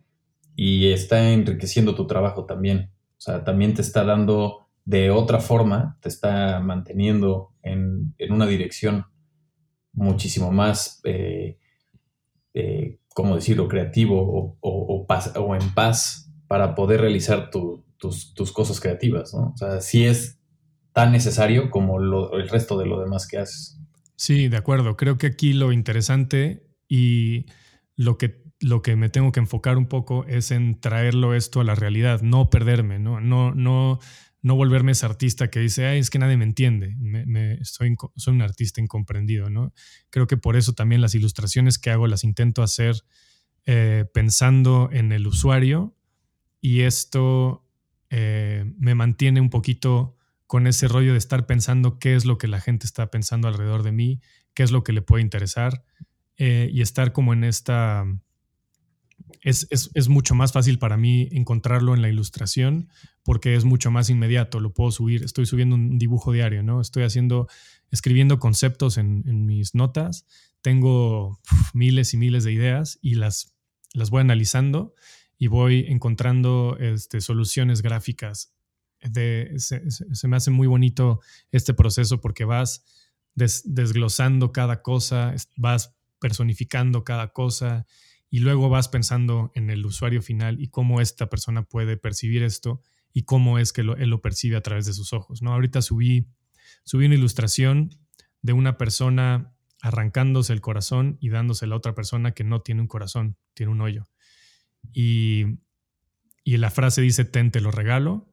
y está enriqueciendo tu trabajo también. O sea, también te está dando de otra forma, te está manteniendo en, una dirección muchísimo más, eh, eh, ¿cómo decirlo?, creativo o, o, en paz para poder realizar tus, tus, cosas creativas, ¿no? O sea, sí es tan necesario como el resto de lo demás que haces. Sí, de acuerdo. Creo que aquí lo interesante y lo que, lo que me tengo que enfocar un poco es en traerlo esto a la realidad, no perderme, no, no, no, no volverme ese artista que dice, Ay, es que nadie me entiende, me, soy, soy un artista incomprendido, ¿no? Creo que por eso también las ilustraciones que hago las intento hacer eh, pensando en el usuario y esto eh, me mantiene un poquito con ese rollo de estar pensando qué es lo que la gente está pensando alrededor de mí, qué es lo que le puede interesar eh, y estar como en esta... Es, es, mucho más fácil para mí encontrarlo en la ilustración porque es mucho más inmediato, lo puedo subir, estoy subiendo un dibujo diario, ¿no? Estoy haciendo, escribiendo conceptos en, en mis notas, tengo miles y miles de ideas y las, las voy analizando y voy encontrando este, soluciones gráficas se, me hace muy bonito este proceso porque vas desglosando cada cosa, vas personificando cada cosa y luego vas pensando en el usuario final y cómo esta persona puede percibir esto y cómo es que él lo percibe a través de sus ojos. ¿no? Ahorita subí, subí una ilustración de una persona arrancándose el corazón y dándose a la otra persona que no tiene un corazón, tiene un hoyo. Y, y la frase dice, ten, te lo regalo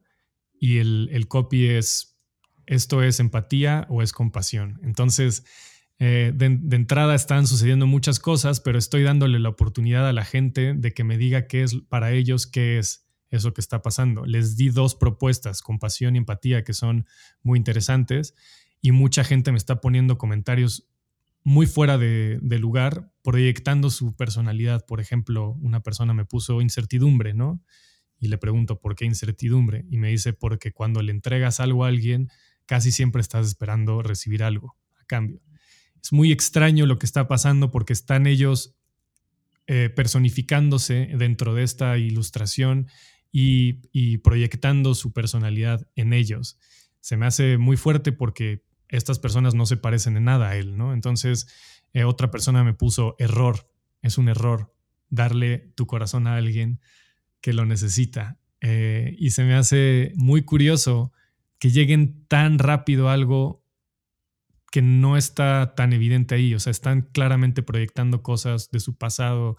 y el, copy es, esto es empatía o es compasión. Entonces, eh, de, entrada están sucediendo muchas cosas, pero estoy dándole la oportunidad a la gente de que me diga qué es para ellos, qué es eso que está pasando. Les di dos propuestas, compasión y empatía, que son muy interesantes, y mucha gente me está poniendo comentarios muy fuera de, de, lugar, proyectando su personalidad. Por ejemplo, una persona me puso incertidumbre, ¿no? y le pregunto por qué incertidumbre y me dice porque cuando le entregas algo a alguien casi siempre estás esperando recibir algo a cambio. Es muy extraño lo que está pasando porque están ellos eh, personificándose dentro de esta ilustración y, proyectando su personalidad en ellos. Se me hace muy fuerte porque estas personas no se parecen en nada a él, ¿no? Entonces, eh, otra persona me puso error, es un error darle tu corazón a alguien que lo necesita. Eh, y se me hace muy curioso que lleguen tan rápido algo que no está tan evidente ahí. O sea, están claramente proyectando cosas de su pasado,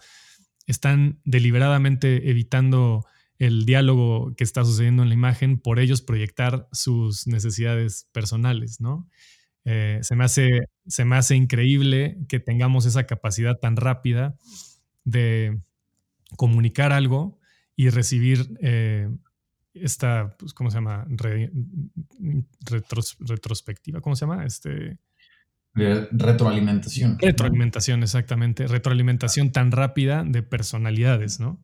están deliberadamente evitando el diálogo que está sucediendo en la imagen por ellos proyectar sus necesidades personales, ¿no? Eh, se, me hace, se me hace increíble que tengamos esa capacidad tan rápida de comunicar algo y recibir eh, esta, pues, ¿cómo se llama? retrospectiva, ¿cómo se llama? Este, retroalimentación. Retroalimentación, exactamente. Retroalimentación tan rápida de personalidades, ¿no?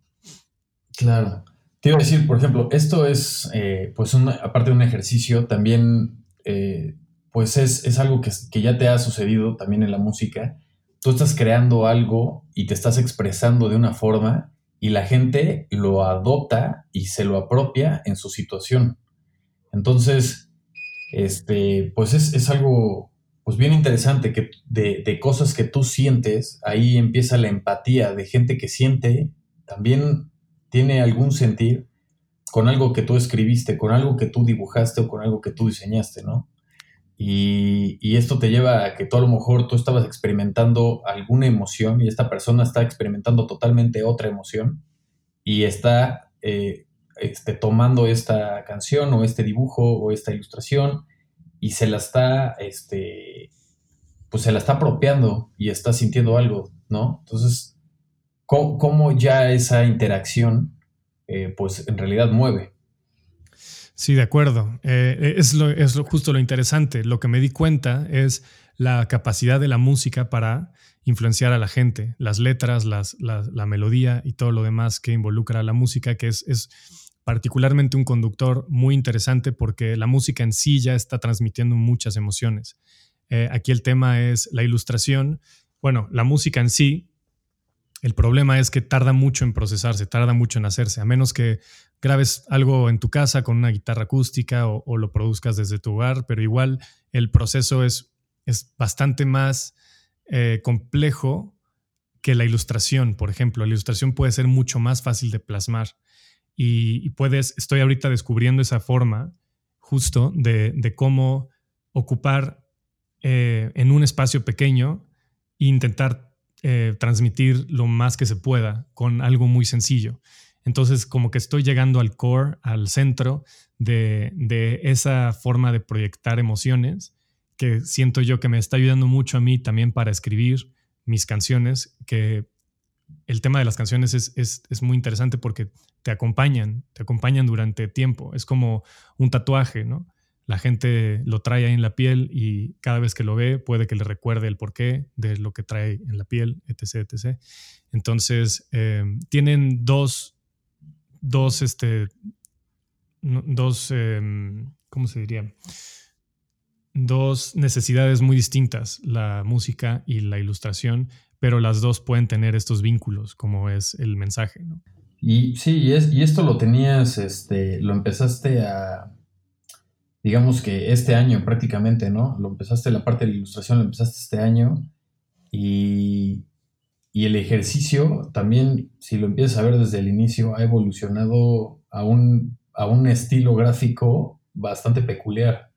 Claro. Te iba a decir, por ejemplo, esto es, eh, pues, aparte de un ejercicio, también, eh, pues, es, es algo que, que, ya te ha sucedido también en la música. Tú estás creando algo y te estás expresando de una forma y la gente lo adopta y se lo apropia en su situación. Entonces, este, pues es, algo pues bien interesante que de, cosas que tú sientes, ahí empieza la empatía de gente que siente, también tiene algún sentir con algo que tú escribiste, con algo que tú dibujaste o con algo que tú diseñaste, ¿no? Y, y, esto te lleva a que tú a lo mejor tú estabas experimentando alguna emoción y esta persona está experimentando totalmente otra emoción y está eh, este, tomando esta canción o este dibujo o esta ilustración y se la está, este, pues se la está apropiando y está sintiendo algo, ¿no? Entonces, ¿cómo, ya esa interacción, eh, pues en realidad mueve? Sí, de acuerdo. Eh, es, lo, es justo lo interesante. Lo que me di cuenta es la capacidad de la música para influenciar a la gente, las letras, la, melodía y todo lo demás que involucra a la música, que es, es particularmente un conductor muy interesante porque la música en sí ya está transmitiendo muchas emociones. Eh, aquí el tema es la ilustración. Bueno, la música en sí El problema es que tarda mucho en procesarse, tarda mucho en hacerse, a menos que grabes algo en tu casa con una guitarra acústica o, lo produzcas desde tu hogar, pero igual el proceso es, es bastante más eh, complejo que la ilustración, por ejemplo. La ilustración puede ser mucho más fácil de plasmar y, puedes, estoy ahorita descubriendo esa forma justo de, cómo ocupar eh, en un espacio pequeño e intentar eh, transmitir lo más que se pueda con algo muy sencillo. Entonces, como que estoy llegando al core, al centro de, esa forma de proyectar emociones que siento yo que me está ayudando mucho a mí también para escribir mis canciones, que el tema de las canciones es, es, muy interesante porque te acompañan, te acompañan durante tiempo. Es como un tatuaje, ¿no? la gente lo trae ahí en la piel y cada vez que lo ve puede que le recuerde el porqué de lo que trae en la piel, etc. etc. Entonces, eh, tienen dos, dos, este, dos, em, ¿cómo se diría? Dos necesidades muy distintas, la música y la ilustración, pero las dos pueden tener estos vínculos, como es el mensaje. Y sí, y, es, y esto lo tenías, este, lo empezaste a digamos que este año prácticamente, ¿no? Lo empezaste, la parte de la ilustración lo empezaste este año y, el ejercicio también, si lo empiezas a ver desde el inicio, ha evolucionado a un, a un estilo gráfico bastante peculiar,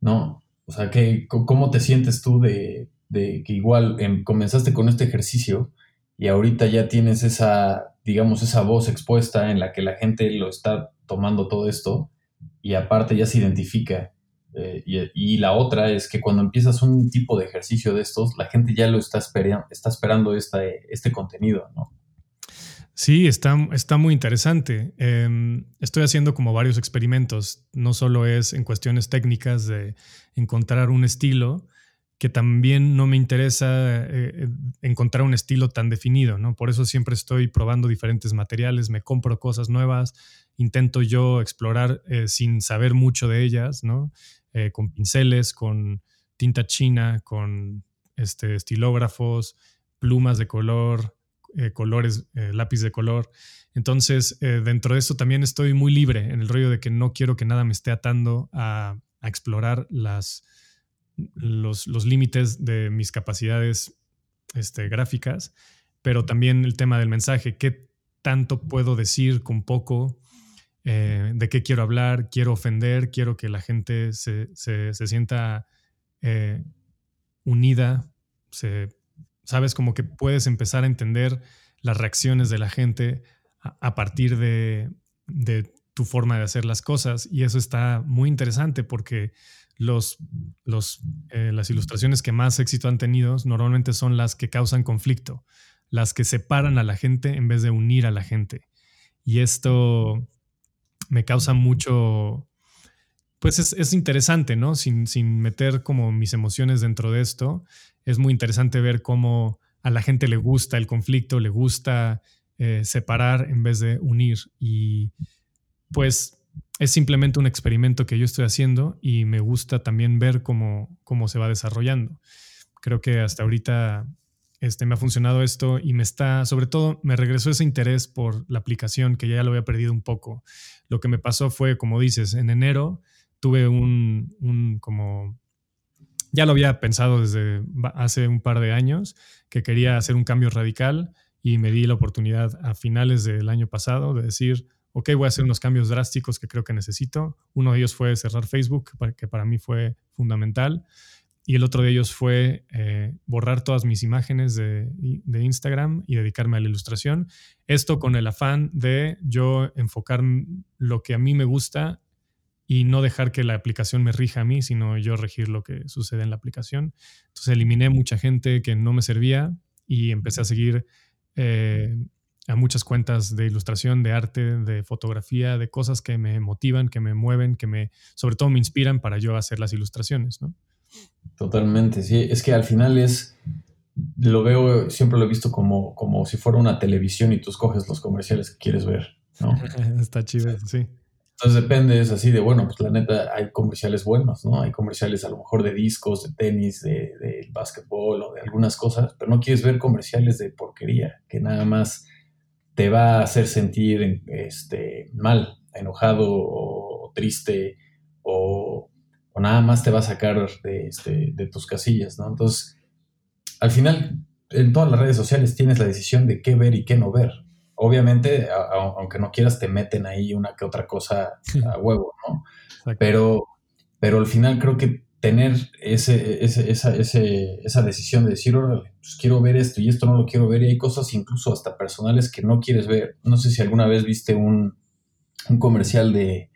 ¿no? O sea, que, ¿cómo te sientes tú de, que igual em, comenzaste con este ejercicio y ahorita ya tienes esa, digamos, esa voz expuesta en la que la gente lo está tomando todo esto? y aparte ya se identifica. Eh, y, la otra es que cuando empiezas un tipo de ejercicio de estos, la gente ya lo está, esperando, está esperando este contenido, ¿no? Sí, está, está muy interesante. Em, estoy haciendo como varios experimentos. No solo es en cuestiones técnicas de encontrar un estilo, que también no me interesa eh, encontrar un estilo tan definido, ¿no? Por eso siempre estoy probando diferentes materiales, me compro cosas nuevas, intento yo explorar eh, sin saber mucho de ellas, ¿no? Eh, con pinceles, con tinta china, con este, estilógrafos, plumas de color, eh, colores, lápiz de color. Entonces, dentro de eso también estoy muy libre en el rollo de que no quiero que nada me esté atando a, explorar las, los, límites de mis capacidades este, gráficas, pero también el tema del mensaje, qué tanto puedo decir con poco eh, de qué quiero hablar, quiero ofender, quiero que la gente se, sienta eh, unida, sabes, como que puedes empezar a entender las reacciones de la gente a, partir de, tu forma de hacer las cosas. Y eso está muy interesante porque los, eh, las ilustraciones que más éxito han tenido normalmente son las que causan conflicto, las que separan a la gente en vez de unir a la gente. Y esto me causa mucho, pues es, interesante, ¿no? Sin, meter como mis emociones dentro de esto, es muy interesante ver cómo a la gente le gusta el conflicto, le gusta eh, separar en vez de unir. Y pues es simplemente un experimento que yo estoy haciendo y me gusta también ver cómo, cómo se va desarrollando. Creo que hasta ahorita este, me ha funcionado esto y me está, sobre todo, me regresó ese interés por la aplicación que ya lo había perdido un poco. Lo que me pasó fue, como dices, en enero tuve un, un como, ya lo había pensado desde hace un par de años, que quería hacer un cambio radical y me di la oportunidad a finales del año pasado de decir, ok, voy a hacer unos cambios drásticos que creo que necesito. Uno de ellos fue cerrar Facebook, que para mí fue fundamental y el otro de ellos fue eh, borrar todas mis imágenes de, Instagram y dedicarme a la ilustración. Esto con el afán de yo enfocar lo que a mí me gusta y no dejar que la aplicación me rija a mí, sino yo regir lo que sucede en la aplicación. Entonces eliminé mucha gente que no me servía y empecé a seguir eh, a muchas cuentas de ilustración, de arte, de fotografía, de cosas que me motivan, que me mueven, que me, sobre todo me inspiran para yo hacer las ilustraciones, ¿no? Totalmente, sí. Es que al final es, lo veo, siempre lo he visto como, como si fuera una televisión y tú escoges los comerciales que quieres ver, ¿no? [LAUGHS] Está chido, sí. Entonces depende, es así de, bueno, pues la neta hay comerciales buenos, ¿no? Hay comerciales a lo mejor de discos, de tenis, de, de básquetbol o de algunas cosas, pero no quieres ver comerciales de porquería, que nada más te va a hacer sentir este, mal, enojado o, triste o, nada más te va a sacar de, este, de tus casillas, ¿no? Entonces, al final, en todas las redes sociales tienes la decisión de qué ver y qué no ver. Obviamente, aunque no quieras, te meten ahí una que otra cosa [LAUGHS] a huevo, ¿no? Pero, pero al final creo que tener ese, esa, esa, decisión de decir, órale, pues quiero ver esto y esto no lo quiero ver, y hay cosas incluso hasta personales que no quieres ver. No sé si alguna vez viste un, comercial de,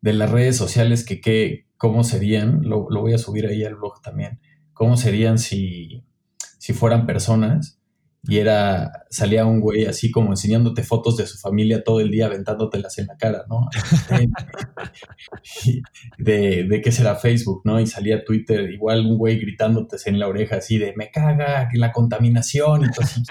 las redes sociales que, que cómo serían, lo, voy a subir ahí al blog también, cómo serían si, si fueran personas y era, salía un güey así como enseñándote fotos de su familia todo el día, aventándotelas en la cara, ¿no? [LAUGHS] de, de qué será Facebook, ¿no? Y salía Twitter, igual un güey gritándote en la oreja así de, me caga, la contaminación y todo así,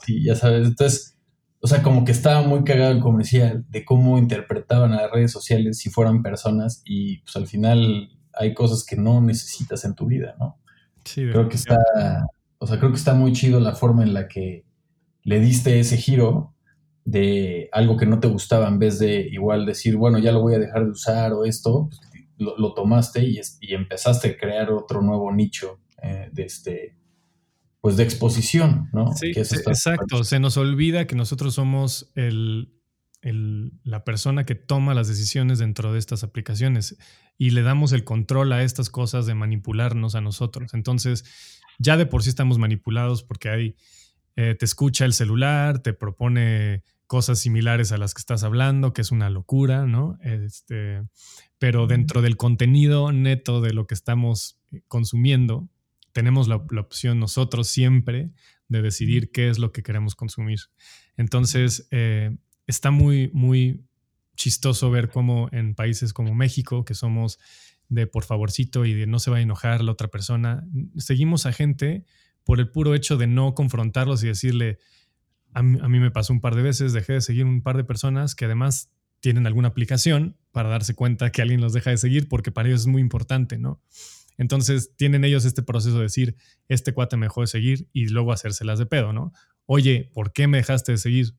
así, ya sabes. Entonces, o sea, como que estaba muy cagado el comercial de cómo interpretaban a las redes sociales si fueran personas y pues al final hay cosas que no necesitas en tu vida, ¿no? Sí, Creo que está o sea, creo que está muy chido la forma en la que le diste ese giro de algo que no te gustaba en vez de igual decir, bueno, ya lo voy a dejar de usar o esto, pues, lo, tomaste y, empezaste a crear otro nuevo nicho eh, de este, pues de exposición, ¿no? Sí, exacto. Se nos olvida que nosotros somos el, la persona que toma las decisiones dentro de estas aplicaciones y le damos el control a estas cosas de manipularnos a nosotros. Entonces, ya de por sí estamos manipulados porque hay, eh, te escucha el celular, te propone cosas similares a las que estás hablando, que es una locura, ¿no? Este, pero dentro del contenido neto de lo que estamos eh, consumiendo, tenemos la, opción nosotros siempre de decidir qué es lo que queremos consumir. Entonces, eh, está muy, muy chistoso ver cómo en países como México, que somos de por favorcito y de no se va a enojar la otra persona. Seguimos a gente por el puro hecho de no confrontarlos y decirle, a mí, me pasó un par de veces, dejé de seguir un par de personas que además tienen alguna aplicación para darse cuenta que alguien los deja de seguir porque para ellos es muy importante, ¿no? Entonces tienen ellos este proceso de decir, este cuate me dejó de seguir y luego hacérselas de pedo, ¿no? Oye, ¿por qué me dejaste de seguir?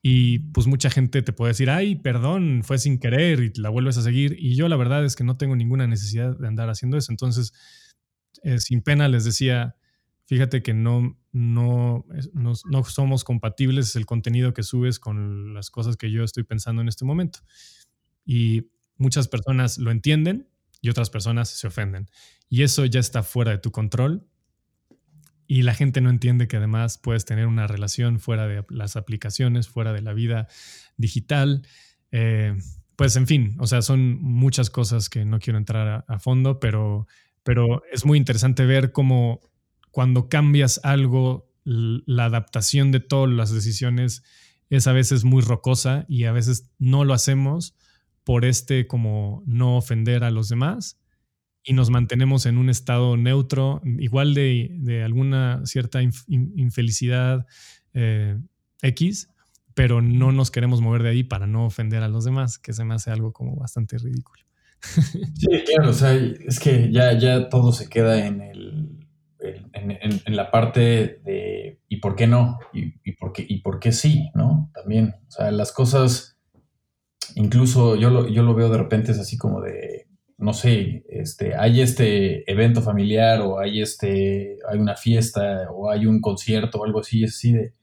Y pues mucha gente te puede decir, ay, perdón, fue sin querer y la vuelves a seguir. Y yo la verdad es que no tengo ninguna necesidad de andar haciendo eso. Entonces, eh, sin pena les decía, fíjate que no, no, no, no, somos compatibles el contenido que subes con las cosas que yo estoy pensando en este momento. Y muchas personas lo entienden y otras personas se ofenden. Y eso ya está fuera de tu control y la gente no entiende que además puedes tener una relación fuera de las aplicaciones, fuera de la vida digital. Eh, pues en fin, o sea, son muchas cosas que no quiero entrar a, fondo, pero, pero es muy interesante ver cómo cuando cambias algo, la adaptación de todas las decisiones es a veces muy rocosa y a veces no lo hacemos por este como no ofender a los demás y nos mantenemos en un estado neutro, igual de, alguna cierta infelicidad eh, X, pero no nos queremos mover de ahí para no ofender a los demás, que se me hace algo como bastante ridículo. Sí, claro, o sea, es que ya, ya todo se queda en, el, en, la parte de ¿y por qué no? ¿Y, y, por qué, ¿Y por qué sí? ¿No? También, o sea, las cosas, incluso yo lo, yo lo veo de repente es así como de no sé, este, hay este evento familiar o hay este, hay una fiesta o hay un concierto o algo así, es así de,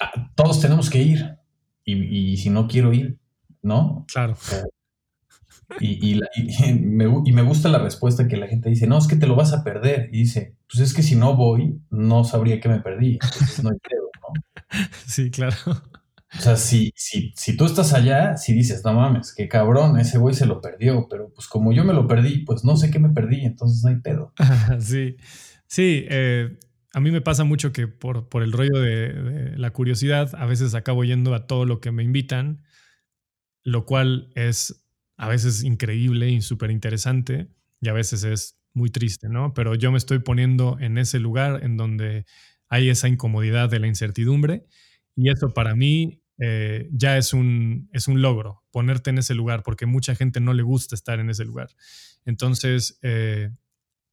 ah, todos tenemos que ir y, si no quiero ir, ¿no? Claro. [LAUGHS] y, me, gusta la respuesta que la gente dice, no, es que te lo vas a perder. Y dice, pues es que si no voy, no sabría que me perdí. Entonces no hay ¿no? [LAUGHS] Sí, claro. O sea, si, si, si tú estás allá, si dices, no mames, qué cabrón, ese güey se lo perdió, pero pues como yo me lo perdí, pues no sé qué me perdí, entonces no hay pedo. [LAUGHS] sí, sí, eh, a mí me pasa mucho que por, por el rollo de, la curiosidad, a veces acabo yendo a todo lo que me invitan, lo cual es a veces increíble y súper interesante y a veces es muy triste, ¿no? Pero yo me estoy poniendo en ese lugar en donde hay esa incomodidad de la incertidumbre y eso para mí eh, ya es un, es un logro, ponerte en ese lugar, porque mucha gente no le gusta estar en ese lugar. Entonces, eh,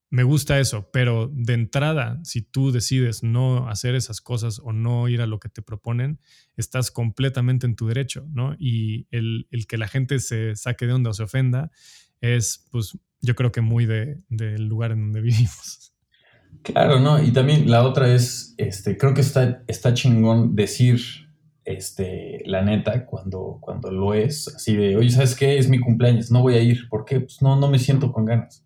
me gusta eso, pero de entrada, si tú decides no hacer esas cosas o no ir a lo que te proponen, estás completamente en tu derecho, ¿no? Y el, que la gente se saque de onda o se ofenda es, pues, yo creo que muy del lugar en donde [LAUGHS] vivimos. Claro, ¿no? Y también la otra es, este, creo que está, está chingón decir, este, la neta, cuando, cuando lo es, así de, oye, ¿sabes qué? Es mi cumpleaños, no voy a ir, ¿por qué? Pues no, no me siento con ganas.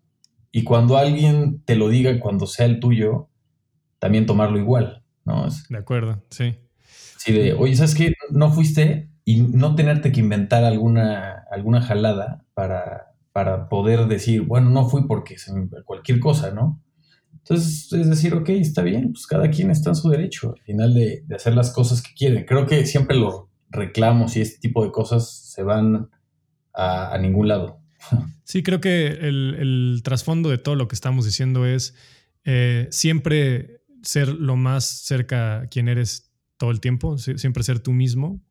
Y cuando alguien te lo diga, cuando sea el tuyo, también tomarlo igual, ¿no? de acuerdo, sí. Sí, de, oye, ¿sabes qué? No fuiste y no tenerte que inventar alguna, alguna jalada para, para poder decir, bueno, no fui porque cualquier cosa, ¿no? Entonces, es decir, ok, está bien, pues cada quien está en su derecho al final de, hacer las cosas que quieren. Creo que siempre los reclamos y este tipo de cosas se van a, a ningún lado. [LAUGHS] Sí, creo que el, trasfondo de todo lo que estamos diciendo es eh, siempre ser lo más cerca a quien eres todo el tiempo, siempre ser tú mismo,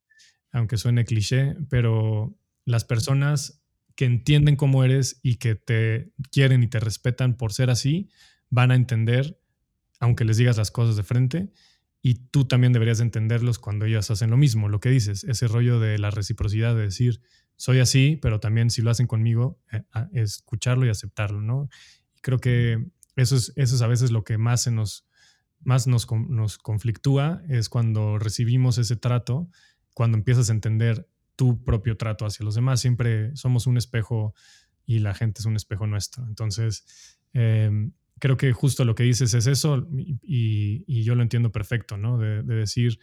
aunque suene cliché, pero las personas que entienden cómo eres y que te quieren y te respetan por ser así, van a entender, aunque les digas las cosas de frente, y tú también deberías entenderlos cuando ellos hacen lo mismo, lo que dices, ese rollo de la reciprocidad, de decir, soy así, pero también si lo hacen conmigo, eh, escucharlo y aceptarlo, ¿no? Creo que eso es, eso es a veces lo que más, se nos, más nos, nos conflictúa, es cuando recibimos ese trato, cuando empiezas a entender tu propio trato hacia los demás. Siempre somos un espejo y la gente es un espejo nuestro. Entonces, em, creo que justo lo que dices es eso y, yo lo entiendo perfecto, ¿no? De, de, decir,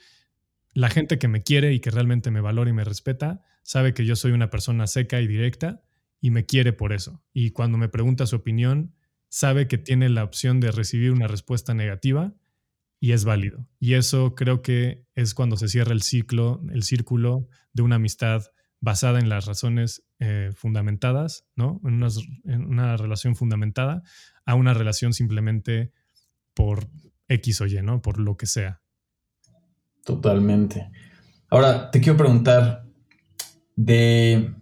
la gente que me quiere y que realmente me valora y me respeta, sabe que yo soy una persona seca y directa y me quiere por eso. Y cuando me pregunta su opinión, sabe que tiene la opción de recibir una respuesta negativa y es válido. Y eso creo que es cuando se cierra el ciclo, el círculo de una amistad basada en las razones eh, fundamentadas, ¿no? En una, relación fundamentada a una relación simplemente por X o Y, ¿no? Por lo que sea. Totalmente. Ahora, te quiero preguntar, de,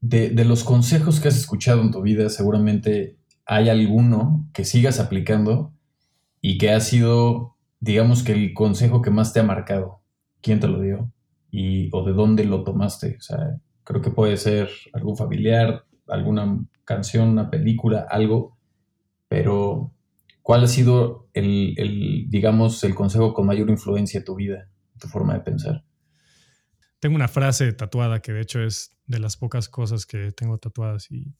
de, los consejos que has escuchado en tu vida, seguramente hay alguno que sigas aplicando y que ha sido, digamos que el consejo que más te ha marcado. ¿Quién te lo dio? Y, ¿O de dónde lo tomaste? O sea, creo que puede ser algún familiar, alguna canción, una película, algo, pero ¿cuál ha sido el, el digamos, el consejo con mayor influencia en tu vida? tu forma de pensar. Tengo una frase tatuada que de hecho es de las pocas cosas que tengo tatuadas y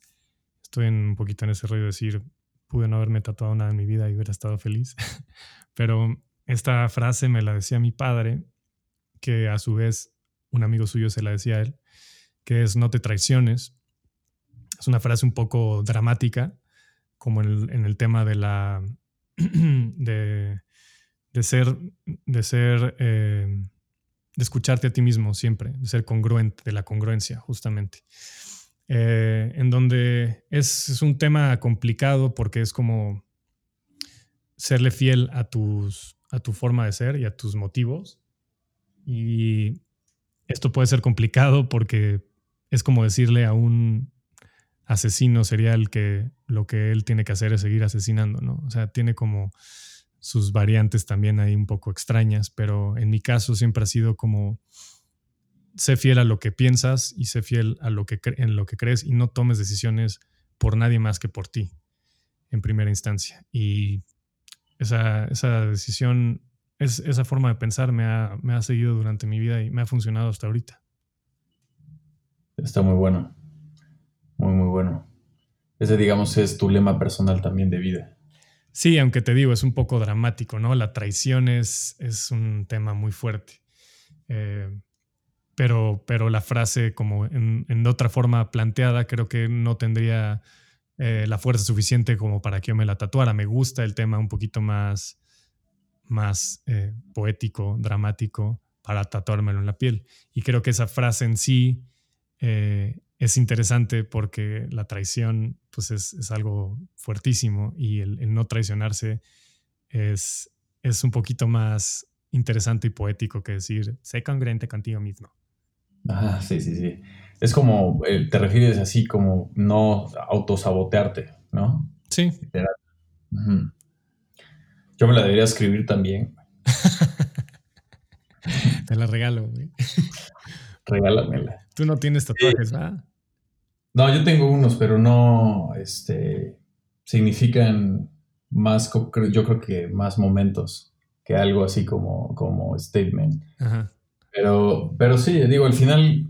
estoy un poquito en ese rollo de decir, pude no haberme tatuado nada en mi vida y hubiera estado feliz. [LAUGHS] Pero esta frase me la decía mi padre, que a su vez un amigo suyo se la decía a él, que es no te traiciones. Es una frase un poco dramática, como en el, tema de la [CLEARS THROAT] de de ser, de ser, eh, de escucharte a ti mismo siempre, de ser congruente, de la congruencia, justamente. Eh, en donde es, un tema complicado porque es como serle fiel a, tus, a tu forma de ser y a tus motivos. Y esto puede ser complicado porque es como decirle a un asesino serial que lo que él tiene que hacer es seguir asesinando, ¿no? O sea, tiene como sus variantes también hay un poco extrañas, pero en mi caso siempre ha sido como sé fiel a lo que piensas y sé fiel a lo que en lo que crees y no tomes decisiones por nadie más que por ti en primera instancia. Y esa, esa decisión, es, esa forma de pensar me ha, me ha seguido durante mi vida y me ha funcionado hasta ahorita. Está muy bueno. Muy, muy bueno. Ese, digamos, es tu lema personal también de vida. Sí, aunque te digo, es un poco dramático, ¿no? La traición es, es un tema muy fuerte. Eh, pero, pero la frase, como en, otra forma planteada, creo que no tendría eh, la fuerza suficiente como para que yo me la tatuara. Me gusta el tema un poquito más, más eh, poético, dramático, para tatuármelo en la piel. Y creo que esa frase en sí es interesante porque la traición pues es, algo fuertísimo y el, no traicionarse es, es un poquito más interesante y poético que decir, sé congruente contigo mismo. Ah, sí, sí, sí. es como, eh, te refieres así como no autosabotearte, ¿no? Sí. Yo me la debería escribir también. [LAUGHS] Te la regalo, güey. [LAUGHS] Regálamela. Tú no tienes tatuajes, ¿verdad? No, yo tengo unos, pero no, este, significan más, yo creo que más momentos que algo así como, como statement. Pero, pero sí, digo, al final,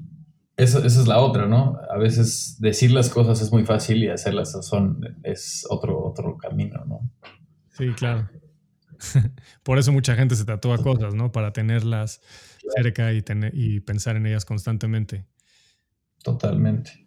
esa, esa es la otra, ¿no? A veces decir las cosas es muy fácil y hacerlas son, es otro, otro camino, ¿no? Sí, claro. [LAUGHS] Por eso mucha gente se tatúa cosas, ¿no? Para tenerlas cerca y, tener, y pensar en ellas constantemente. Totalmente.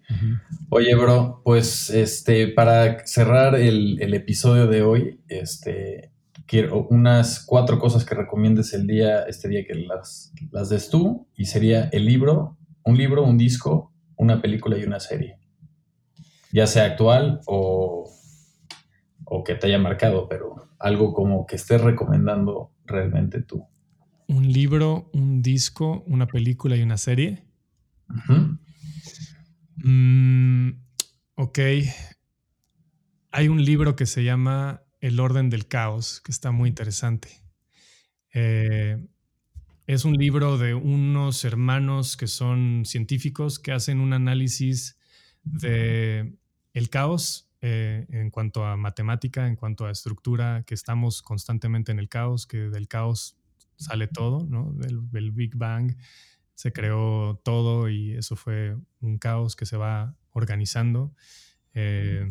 Oye, bro, pues este, para cerrar el, episodio de hoy, este, quiero unas cuatro cosas que recomiendes el día, este día que las, las des tú, y sería el libro, un libro, un disco, una película y una serie. Ya sea actual o, o que te haya marcado, pero algo como que estés recomendando realmente tú. Un libro, un disco, una película y una serie. Mm, ok. Hay un libro que se llama El orden del caos, que está muy interesante. Eh, es un libro de unos hermanos que son científicos que hacen un análisis de el caos eh, en cuanto a matemática, en cuanto a estructura, que estamos constantemente en el caos, que del caos sale todo, ¿no? Del, Big Bang se creó todo y eso fue un caos que se va organizando eh,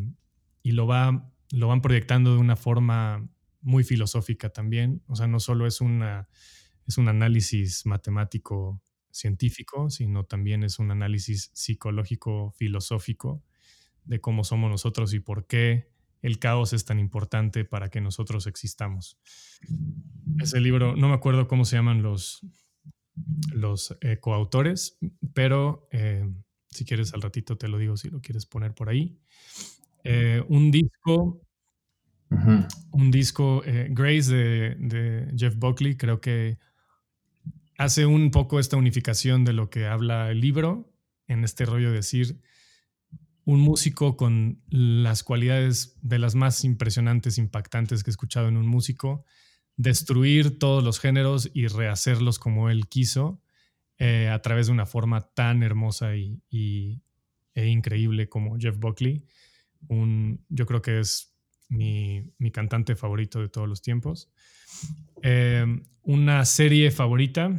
y lo, va, lo van proyectando de una forma muy filosófica también. O sea, no solo es, una, es un análisis matemático científico, sino también es un análisis psicológico filosófico de cómo somos nosotros y por qué el caos es tan importante para que nosotros existamos. Ese libro, no me acuerdo cómo se llaman los, los eh, coautores, pero eh, si quieres al ratito te lo digo si lo quieres poner por ahí. Eh, un disco, un disco, Grace de, de Jeff Buckley, creo que hace un poco esta unificación de lo que habla el libro en este rollo de decir, un músico con las cualidades de las más impresionantes, impactantes que he escuchado en un músico, destruir todos los géneros y rehacerlos como él quiso eh, a través de una forma tan hermosa y, e increíble como Jeff Buckley. Un, yo creo que es mi, cantante favorito de todos los tiempos. Eh, una serie favorita,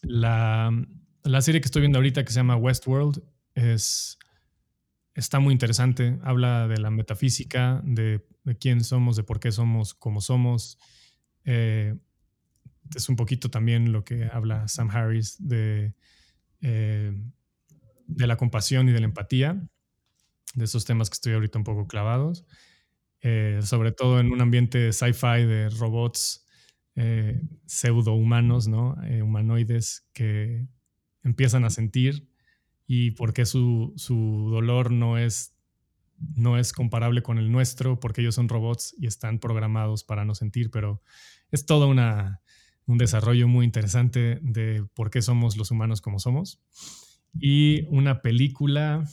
la, la serie que estoy viendo ahorita que se llama Westworld es está muy interesante. Habla de la metafísica, de, quién somos, de por qué somos como somos. Eh, es un poquito también lo que habla Sam Harris de, eh, de la compasión y de la empatía, de esos temas que estoy ahorita un poco clavados. Eh, sobre todo en un ambiente sci-fi de robots pseudo humanos, ¿no? humanoides que empiezan a sentir y por qué su, dolor no es, no es comparable con el nuestro, porque ellos son robots y están programados para no sentir, pero es todo una, un desarrollo muy interesante de por qué somos los humanos como somos. Y una película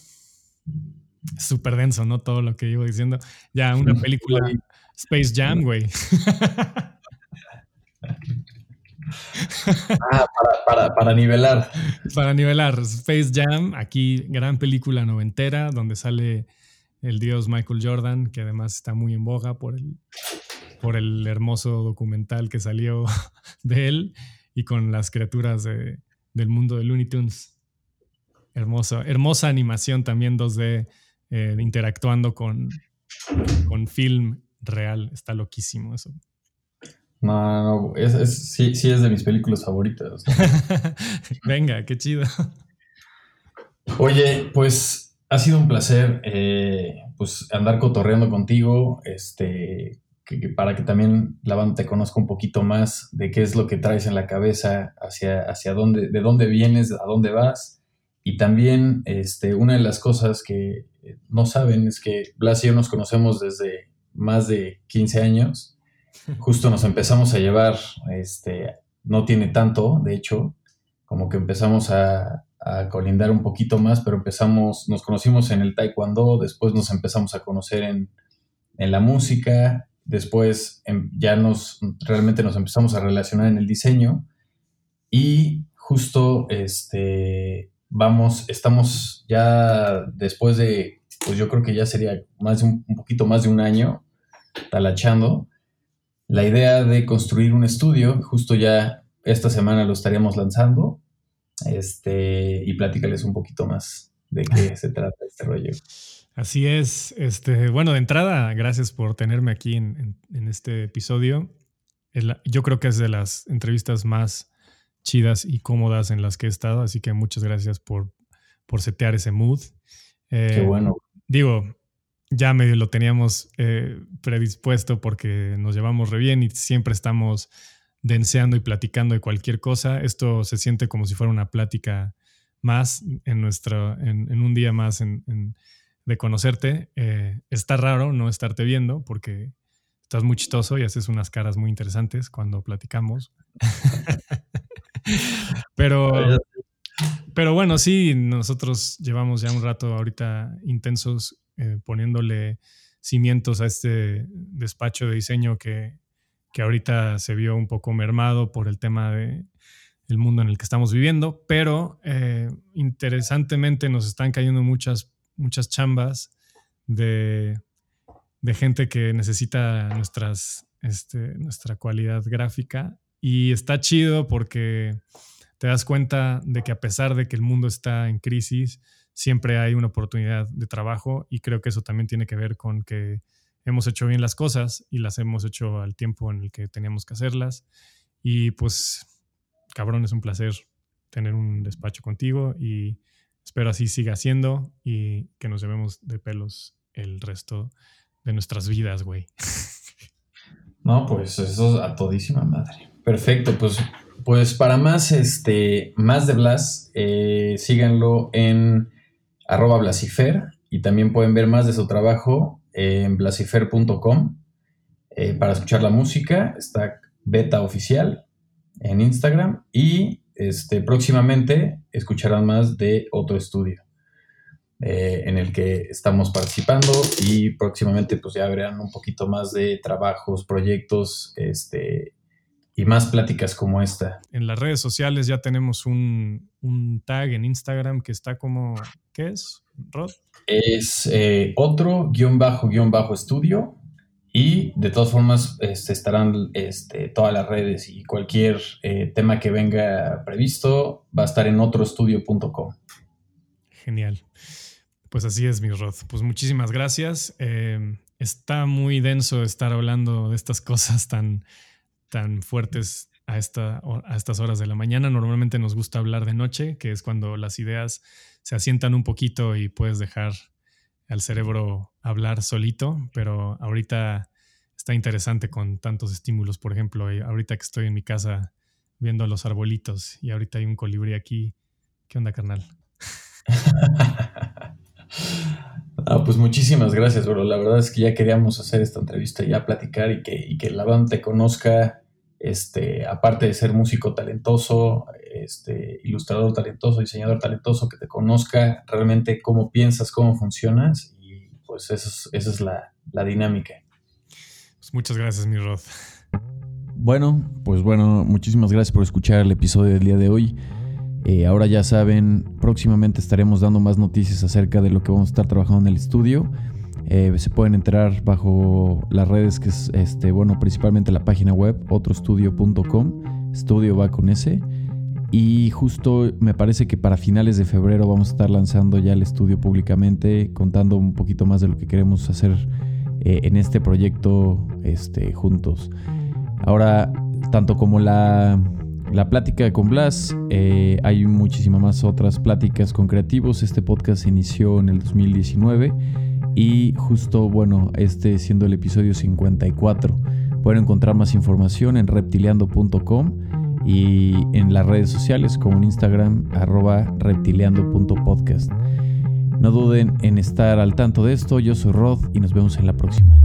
súper denso, ¿no? Todo lo que iba diciendo. Ya, una película Space Jam, güey. [LAUGHS] Ah, para, nivelar. Para nivelar. Space Jam, aquí gran película noventera donde sale el dios Michael Jordan, que además está muy en boga por el, por el hermoso documental que salió [LAUGHS] de él y con las criaturas del mundo de Looney Tunes. Hermoso, hermosa animación también 2D, eh, interactuando con, con film real. Está loquísimo eso. No, no, es, sí, es de mis películas favoritas. [LAUGHS] Venga, qué chido. Oye, pues ha sido un placer eh, pues andar cotorreando contigo, este, para que también la banda te conozca un poquito más de qué es lo que traes en la cabeza, hacia, hacia dónde, de dónde vienes, a dónde vas. Y también este, una de las cosas que no saben es que Blas y yo nos conocemos desde más de 15 años justo nos empezamos a llevar, este, no tiene tanto, de hecho, como que empezamos a, a colindar un poquito más, pero empezamos, nos conocimos en el taekwondo, después nos empezamos a conocer en, en la música, después em, ya nos, realmente nos empezamos a relacionar en el diseño y justo, este, vamos, estamos ya después de, pues yo creo que ya sería más un, un poquito más de un año talachando, la idea de construir un estudio, justo ya esta semana lo estaríamos lanzando, este, y platícales un poquito más de qué [LAUGHS] se trata este rollo. Así es. Este, bueno, de entrada, gracias por tenerme aquí en, este episodio. yo creo que es de las entrevistas más chidas y cómodas en las que he estado, así que muchas gracias por, por setear ese mood. Qué eh, bueno. Digo, ya medio lo teníamos eh, predispuesto porque nos llevamos re bien y siempre estamos denseando y platicando de cualquier cosa. Esto se siente como si fuera una plática más en nuestro, en, un día más de conocerte. Eh, está raro no estarte viendo porque estás muy chistoso y haces unas caras muy interesantes cuando platicamos. [LAUGHS] pero, pero bueno, sí, nosotros llevamos ya un rato ahorita intensos eh, poniéndole cimientos a este despacho de diseño que, que ahorita se vio un poco mermado por el tema de el mundo en el que estamos viviendo, pero eh, interesantemente nos están cayendo muchas, muchas chambas de, de gente que necesita nuestras, este, nuestra cualidad gráfica. Y está chido porque te das cuenta de que a pesar de que el mundo está en crisis, siempre hay una oportunidad de trabajo y creo que eso también tiene que ver con que hemos hecho bien las cosas y las hemos hecho al tiempo en el que teníamos que hacerlas. Y pues, cabrón, es un placer tener un despacho contigo y espero así siga siendo y que nos llevemos de pelos el resto de nuestras vidas, güey. [LAUGHS] No, pues eso a todísima madre. Perfecto, pues, pues para más, este, más de Blas, eh, síganlo en arroba Blasifer y también pueden ver más de su trabajo en blasifer.com eh, para escuchar la música. Está beta oficial en Instagram y este, próximamente escucharán más de otro estudio eh, en el que estamos participando y próximamente pues ya verán un poquito más de trabajos, proyectos este, y más pláticas como esta. En las redes sociales ya tenemos un, un tag en Instagram que está como, ¿qué es, Rod? Es eh, otro guion bajo guion bajo estudio y de todas formas este, estarán este, todas las redes y cualquier eh, tema que venga previsto va a estar en otroestudio.com. Genial. Pues así es, mi Rod. Pues muchísimas gracias. Eh, está muy denso estar hablando de estas [LAUGHS] cosas tan tan fuertes a, esta, a estas horas de la mañana. Normalmente nos gusta hablar de noche, que es cuando las ideas se asientan un poquito y puedes dejar al cerebro hablar solito, pero ahorita está interesante con tantos estímulos. Por ejemplo, eh, ahorita que estoy en mi casa viendo los arbolitos y ahorita hay un colibrí aquí. ¿Qué onda, carnal? [LAUGHS] Ah, pues muchísimas gracias, bro. La verdad es que ya queríamos hacer esta entrevista y ya platicar y que, y que la banda te conozca, este, aparte de ser músico talentoso, este, ilustrador talentoso, diseñador talentoso, que te conozca realmente cómo piensas, cómo funcionas y pues esa es la, dinámica. Pues muchas gracias, mi Rod. Bueno, pues bueno, muchísimas gracias por escuchar el episodio del día de hoy. Eh, ahora ya saben, próximamente estaremos dando más noticias acerca de lo que vamos a estar trabajando en el estudio. Eh, se pueden enterar bajo las redes que es, este, bueno, principalmente la página web, otrostudio.com, estudio va con ese. Y justo me parece que para finales de febrero vamos a estar lanzando ya el estudio públicamente, contando un poquito más de lo que queremos hacer eh, en este proyecto este, juntos. Ahora, tanto como la la plática con Blas, eh, hay muchísimas más otras pláticas con creativos. Este podcast se inició en el 2019 y justo, bueno, este siendo el episodio 54. Pueden encontrar más información en reptiliando.com y en las redes sociales como en Instagram arroba reptiliando.podcast. No duden en estar al tanto de esto. Yo soy Rod y nos vemos en la próxima.